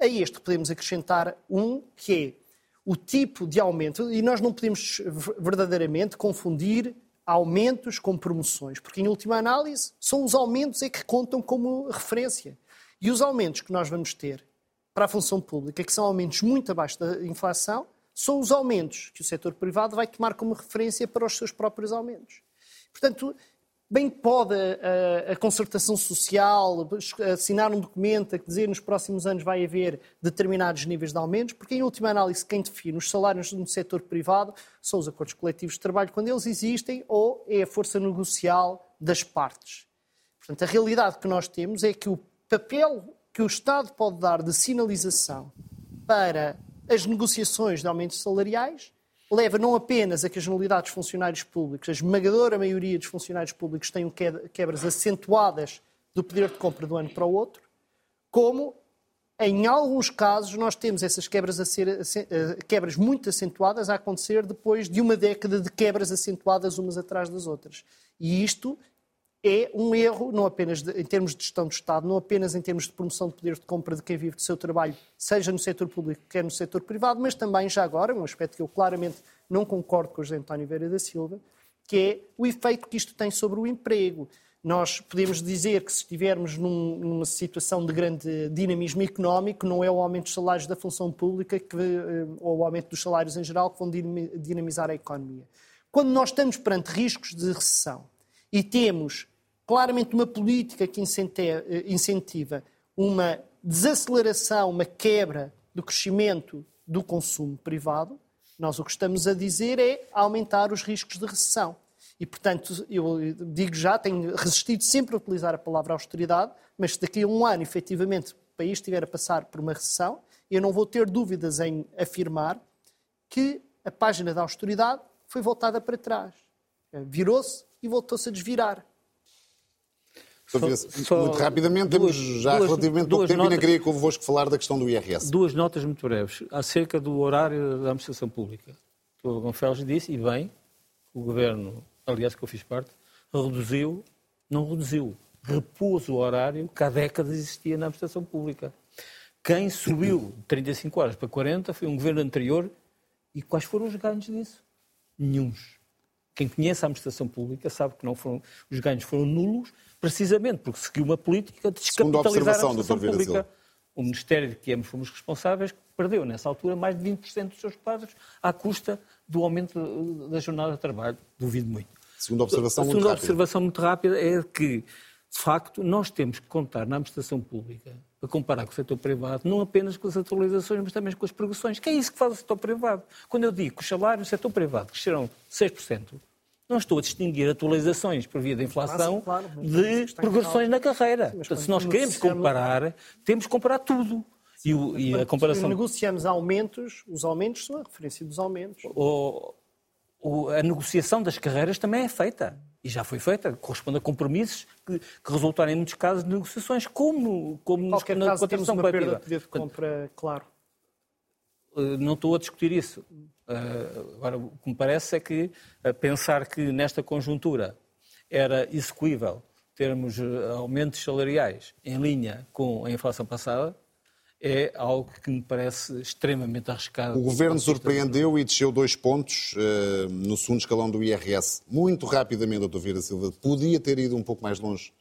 Speaker 5: A este podemos acrescentar um que é o tipo de aumento, e nós não podemos verdadeiramente confundir aumentos com promoções, porque em última análise são os aumentos é que contam como referência. E os aumentos que nós vamos ter para a função pública, que são aumentos muito abaixo da inflação, são os aumentos que o setor privado vai tomar como referência para os seus próprios aumentos. Portanto, bem pode a, a, concertação social assinar um documento a dizer nos próximos anos vai haver determinados níveis de aumentos, porque em última análise quem define os salários no setor privado são os acordos coletivos de trabalho quando eles existem ou é a força negocial das partes. Portanto, a realidade que nós temos é que o papel que o Estado pode dar de sinalização para as negociações de aumentos salariais leva não apenas a que as nulidades de funcionários públicos, a esmagadora maioria dos funcionários públicos tenham quebras acentuadas do poder de compra de um ano para o outro, como em alguns casos nós temos essas quebras, a ser, quebras muito acentuadas a acontecer depois de uma década de quebras acentuadas umas atrás das outras. E isto é um erro, não apenas de, em termos de gestão do Estado, não apenas em termos de promoção de poder de compra de quem vive do seu trabalho, seja no setor público, quer no setor privado, mas também, já agora, um aspecto que eu claramente não concordo com o José António Vieira da Silva, que é o efeito que isto tem sobre o emprego. Nós podemos dizer que se estivermos num, numa situação de grande dinamismo económico, não é o aumento dos salários da função pública que, eh, ou o aumento dos salários em geral que vão dinamizar a economia. Quando nós estamos perante riscos de recessão e temos claramente uma política que eh, incentiva uma desaceleração, uma quebra do crescimento do consumo privado, nós o que estamos a dizer é aumentar os riscos de recessão. E, portanto, eu digo já, tenho resistido sempre a utilizar a palavra austeridade, mas se daqui a um ano, efetivamente, o país estiver a passar por uma recessão, eu não vou ter dúvidas em afirmar que a página da austeridade foi voltada para trás. Virou-se e voltou-se a desvirar.
Speaker 1: Só, muito rapidamente, duas, temos já duas, relativamente pouco tempo notas, e queria convosco falar da questão do IRS.
Speaker 2: Duas notas muito breves. Acerca do horário da administração pública. O Gonçalves disse, e bem, o Governo, aliás, que eu fiz parte, reduziu, não reduziu, repôs o horário que há décadas existia na administração pública. Quem subiu de 35 horas para 40 foi um governo anterior. E quais foram os ganhos disso? Nenhuns. Quem conhece a administração pública sabe que não foram, os ganhos foram nulos, precisamente porque seguiu uma política de descapitalizar a administração pública. O Ministério de que ambos fomos responsáveis perdeu, nessa altura, mais de 20% dos seus quadros à custa do aumento da jornada de trabalho. Duvido muito.
Speaker 1: Segunda observação,
Speaker 2: a segunda observação muito rápida é que, de facto, nós temos que contar na administração pública a comparar com o setor privado, não apenas com as atualizações, mas também com as progressões, que é isso que faz o setor privado. Quando eu digo que os salários do setor privado cresceram 6%, não estou a distinguir atualizações por via da inflação ah, claro, de progressões na carreira. Sim, Portanto, se nós queremos comparar, temos que comparar tudo.
Speaker 5: E, o, e a comparação... Se negociamos aumentos, os aumentos são a referência dos aumentos.
Speaker 2: O, o, a negociação das carreiras também é feita. E já foi feita, corresponde a compromissos que, que resultaram em muitos casos de negociações, como, como
Speaker 5: nos, na caso, contratação coletiva. de poder de compra, claro.
Speaker 2: Eh, não estou a discutir isso. Eh, agora, o que me parece é que eh, pensar que nesta conjuntura era execuível termos aumentos salariais em linha com a inflação passada, é algo que me parece extremamente arriscado.
Speaker 1: O Governo surpreendeu e desceu dois pontos uh, no segundo escalão do IRS. Muito rapidamente, Dr. Vieira Silva, podia ter ido um pouco mais longe?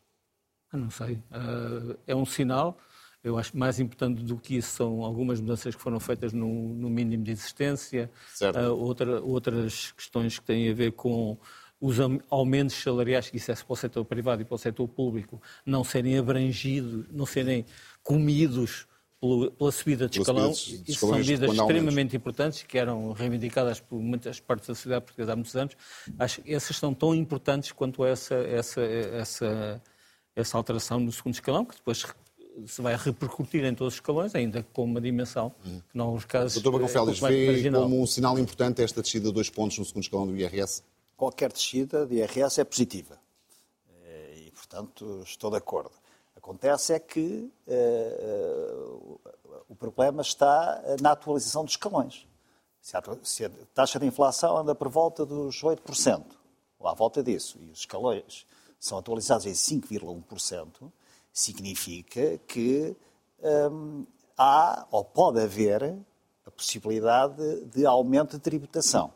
Speaker 2: Eu não sei. Uh, é um sinal. Eu acho mais importante do que isso são algumas mudanças que foram feitas no, no mínimo de existência, uh, outra, outras questões que têm a ver com os aumentos salariais, que isso é para o setor privado e para o setor público, não serem abrangidos, não serem comidos pela subida de escalão. Isso são medidas extremamente importantes que eram reivindicadas por muitas partes da sociedade portuguesa há muitos anos. Acho que essas são tão importantes quanto essa, essa, essa, essa alteração no segundo escalão, que depois se vai repercutir em todos os escalões, ainda com uma dimensão que, em alguns casos.
Speaker 1: Doutor Bagão Félix, vê como um sinal importante esta descida de dois pontos no segundo escalão do IRS?
Speaker 3: Qualquer descida de IRS é positiva. Eh, e, portanto, estou de acordo. Acontece é que uh, o problema está na atualização dos escalões. Se a, se a, taxa de inflação anda por volta dos 8%, ou à volta disso, e os escalões são atualizados em 5,1%, significa que um, há ou pode haver a possibilidade de aumento de tributação.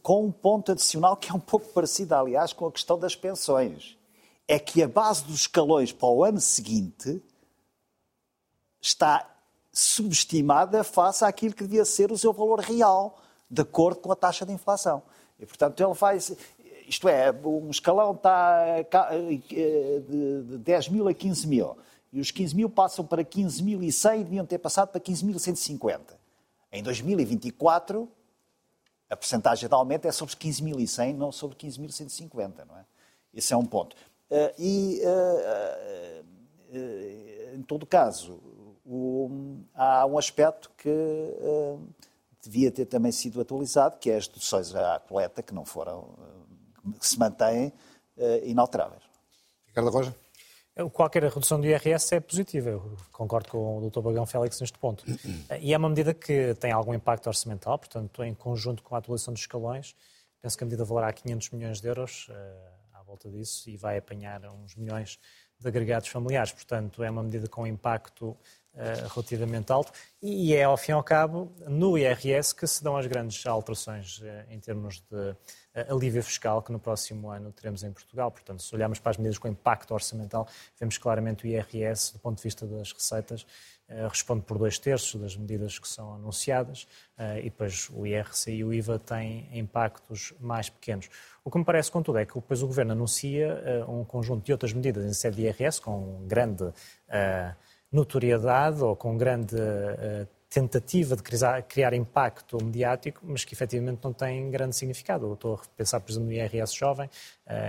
Speaker 3: Com um ponto adicional que é um pouco parecido, aliás, com a questão das pensões é que a base dos escalões para o ano seguinte está subestimada face àquilo que devia ser o seu valor real, de acordo com a taxa de inflação. E, portanto, ele faz. Isto é, um escalão está de 10 mil a 15 mil. E os 15 mil passam para 15.100 e deviam ter passado para 15.150. Em 2024, a percentagem de aumento é sobre 15.100, não sobre 15.150, não é? Esse é um ponto. Eh, e, eh, eh, em todo caso, há um aspecto que devia ter também sido atualizado, que é as deduções à coleta, que não foram, que se mantêm inalteráveis.
Speaker 1: Ricardo Roja?
Speaker 4: Qualquer redução do IRS é positiva, eu concordo com o Dr. Bagão Félix neste ponto. E é uma medida que tem algum impacto orçamental, portanto, em conjunto com a atualização dos escalões, penso que a medida valerá 500 milhões de euros, volta disso e vai apanhar uns milhões de agregados familiares. Portanto, é uma medida com impacto uh, relativamente alto e é, ao fim e ao cabo, no IRS que se dão as grandes alterações uh, em termos de uh, alívio fiscal que no próximo ano teremos em Portugal. Portanto, se olharmos para as medidas com impacto orçamental, vemos claramente o IRS, do ponto de vista das receitas, responde por dois terços das medidas que são anunciadas eh, e depois o IRC e o IVA têm impactos mais pequenos. O que me parece, contudo, é que depois o Governo anuncia eh, um conjunto de outras medidas em sede de IRS com grande notoriedade ou com grande tentativa de criar, impacto mediático, mas que efetivamente não tem grande significado. Eu estou a pensar, por exemplo, no IRS jovem,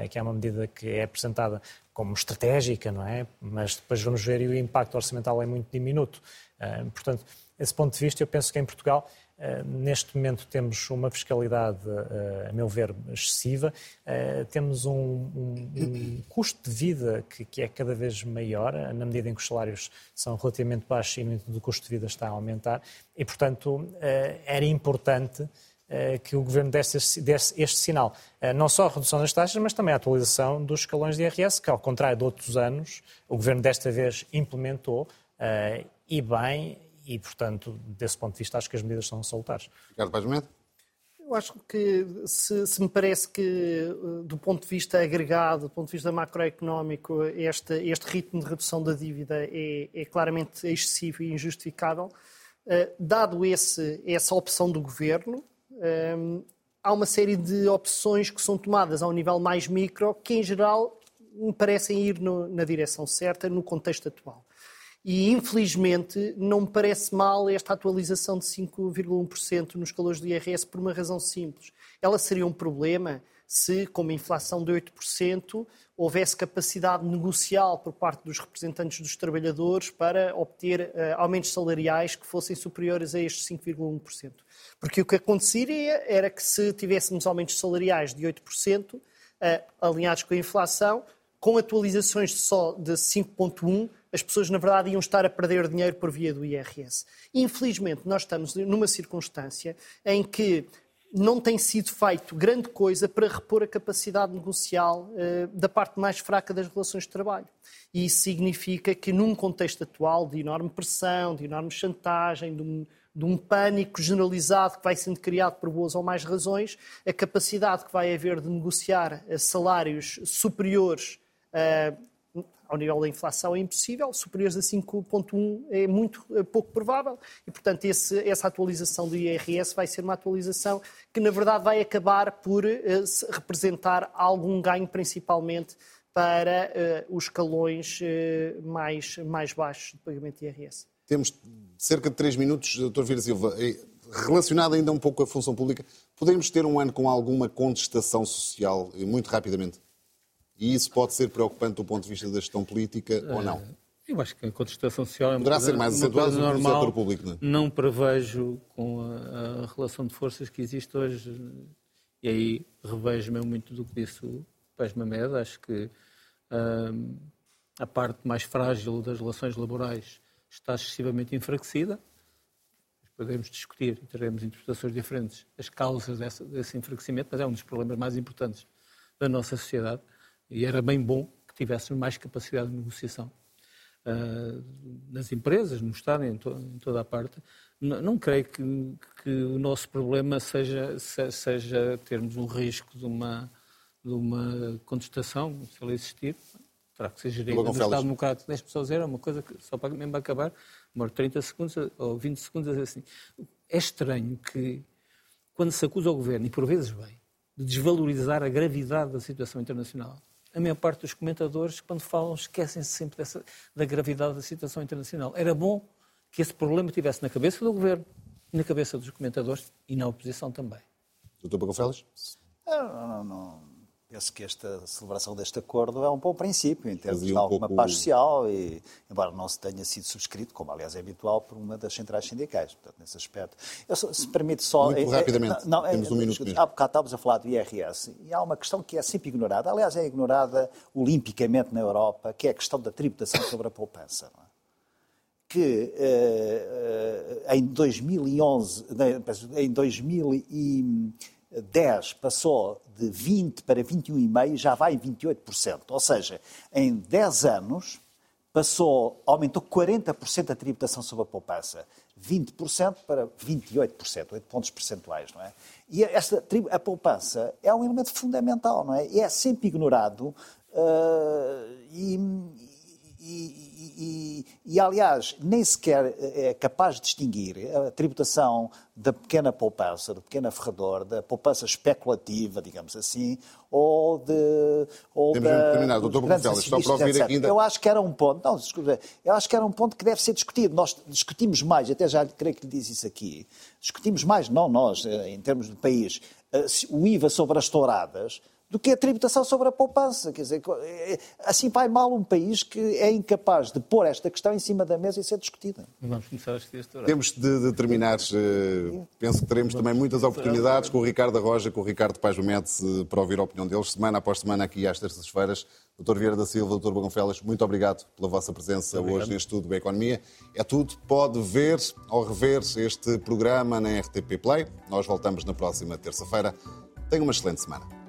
Speaker 4: que é uma medida que é apresentada como estratégica, não é? Mas depois vamos ver e o impacto orçamental é muito diminuto. Uh, portanto, esse ponto de vista, eu penso que em Portugal, uh, neste momento, temos uma fiscalidade, uh, a meu ver, excessiva, temos um, um, um, custo de vida que, que, é cada vez maior, na medida em que os salários são relativamente baixos e, o custo de vida está a aumentar, e, portanto, era importante que o Governo desse, desse este sinal. Eh, não só a redução das taxas, mas também a atualização dos escalões de IRS, que, ao contrário de outros anos, o Governo desta vez implementou eh, e bem, e, portanto, desse ponto de vista, acho que as medidas são salutares.
Speaker 1: Ricardo Paz Mendes?
Speaker 5: Eu acho que, se, se, me parece que, do ponto de vista agregado, do ponto de vista macroeconómico, este, este ritmo de redução da dívida é, é claramente excessivo e injustificável, dado esse, essa opção do Governo, um, há uma série de opções que são tomadas ao nível mais micro que, em geral, me parecem ir no, na direção certa no contexto atual. E, infelizmente, não me parece mal esta atualização de 5,1% nos calores do IRS por uma razão simples. Ela seria um problema se, com uma inflação de 8%, houvesse capacidade negocial por parte dos representantes dos trabalhadores para obter uh, aumentos salariais que fossem superiores a estes 5,1%. Porque o que aconteceria era que se tivéssemos aumentos salariais de 8%, uh, eh, alinhados com a inflação, com atualizações só de 5,1%, as pessoas, na verdade, iam estar a perder dinheiro por via do IRS. Infelizmente, nós estamos numa circunstância em que não tem sido feito grande coisa para repor a capacidade negocial uh, da parte mais fraca das relações de trabalho. E isso significa que, num contexto atual de enorme pressão, de enorme chantagem, de um, de um pânico generalizado que vai sendo criado por boas ou mais razões, a capacidade que vai haver de negociar uh, salários superiores uh, ao nível da inflação é impossível, superiores a 5,1 é muito é pouco provável e, portanto, esse, essa atualização do IRS vai ser uma atualização que, na verdade, vai acabar por uh, representar algum ganho, principalmente para uh, os escalões uh, mais, mais baixos de pagamento de IRS.
Speaker 1: Temos cerca de três minutos, Dr. Vira Silva. Relacionado ainda um pouco com a função pública, podemos ter um ano com alguma contestação social, muito rapidamente? E isso pode ser preocupante do ponto de vista da gestão política ou não? Eh,
Speaker 2: eu acho que a contestação social é
Speaker 1: Poderá ser mais acentuada no setor público, não é?
Speaker 2: Não prevejo com a, a, relação de forças que existe hoje, e aí revejo-me muito do que disse o Pés Mamed, acho que hum, a parte mais frágil das relações laborais está excessivamente enfraquecida. Podemos discutir e teremos interpretações diferentes as causas desse enfraquecimento, mas é um dos problemas mais importantes da nossa sociedade. E era bem bom que tivéssemos mais capacidade de negociação uh, nas empresas, no Estado, em, to em toda a parte. Não, não creio que, que, o nosso problema seja, seja termos um risco de uma, de uma contestação, se ela existir. Terá que ser gerida no Estado Democrático. Deixe-me só dizer, é uma coisa que só para mesmo acabar, demora 30 segundos ou 20 segundos assim. É estranho que, quando se acusa o governo, e por vezes bem, de desvalorizar a gravidade da situação internacional, a maior parte dos comentadores, quando falam, esquecem-se sempre dessa, da gravidade da situação internacional. Era bom que esse problema estivesse na cabeça do governo, na cabeça dos comentadores e na oposição também.
Speaker 1: Doutor Baconfeles?
Speaker 3: Não, não, não. Penso que esta celebração deste acordo é um bom princípio, em termos de alguma pouco... paz social, e, embora não se tenha sido subscrito, como aliás é habitual, por uma das centrais sindicais. Portanto, nesse aspecto. Eu, se permite só.
Speaker 1: Muito é, rapidamente, não, temos um minuto.
Speaker 3: Há bocado estávamos a falar do IRS, e há uma questão que é sempre ignorada, aliás, é ignorada olimpicamente na Europa, que é a questão da tributação sobre a poupança. É? Que uh, uh, em 2011, em 2000 e 10 passou de 20 para 21,5, já vai em 28%. Ou seja, em 10 anos passou, aumentou 40% a tributação sobre a poupança. 20% para 28%, 8 pontos percentuais, não é? E esta, a poupança é um elemento fundamental, não é? E é sempre ignorado uh, e, e, e, e, aliás, nem sequer é capaz de distinguir a tributação da pequena poupança, do pequeno ferrador, da poupança especulativa, digamos assim, ou de. Ou
Speaker 1: Temos da, terminar, doutor Bonfeles, só para ouvir aqui ainda.
Speaker 3: Eu acho que era um ponto, não, desculpe, eu acho que era um ponto que deve ser discutido. Nós discutimos mais, até já creio que lhe disse isso aqui, discutimos mais, não nós, eh, em termos de país, eh, o IVA sobre as touradas do que a tributação sobre a poupança. Quer dizer, é, assim vai mal um país que é incapaz de pôr esta questão em cima da mesa e ser discutida.
Speaker 2: Vamos começar a discutir
Speaker 1: Temos de, de terminar. Eh, penso que teremos também muitas oportunidades com o Ricardo Arroja, com o Ricardo Paz Gomes, eh, para ouvir a opinião deles, semana após semana, aqui às terças-feiras. Doutor Vieira da Silva, doutor Bagonfelas, muito obrigado pela vossa presença hoje neste Tudo da Economia. É tudo. Pode ver ou rever este programa na RTP Play. Nós voltamos na próxima terça-feira. Tenha uma excelente semana.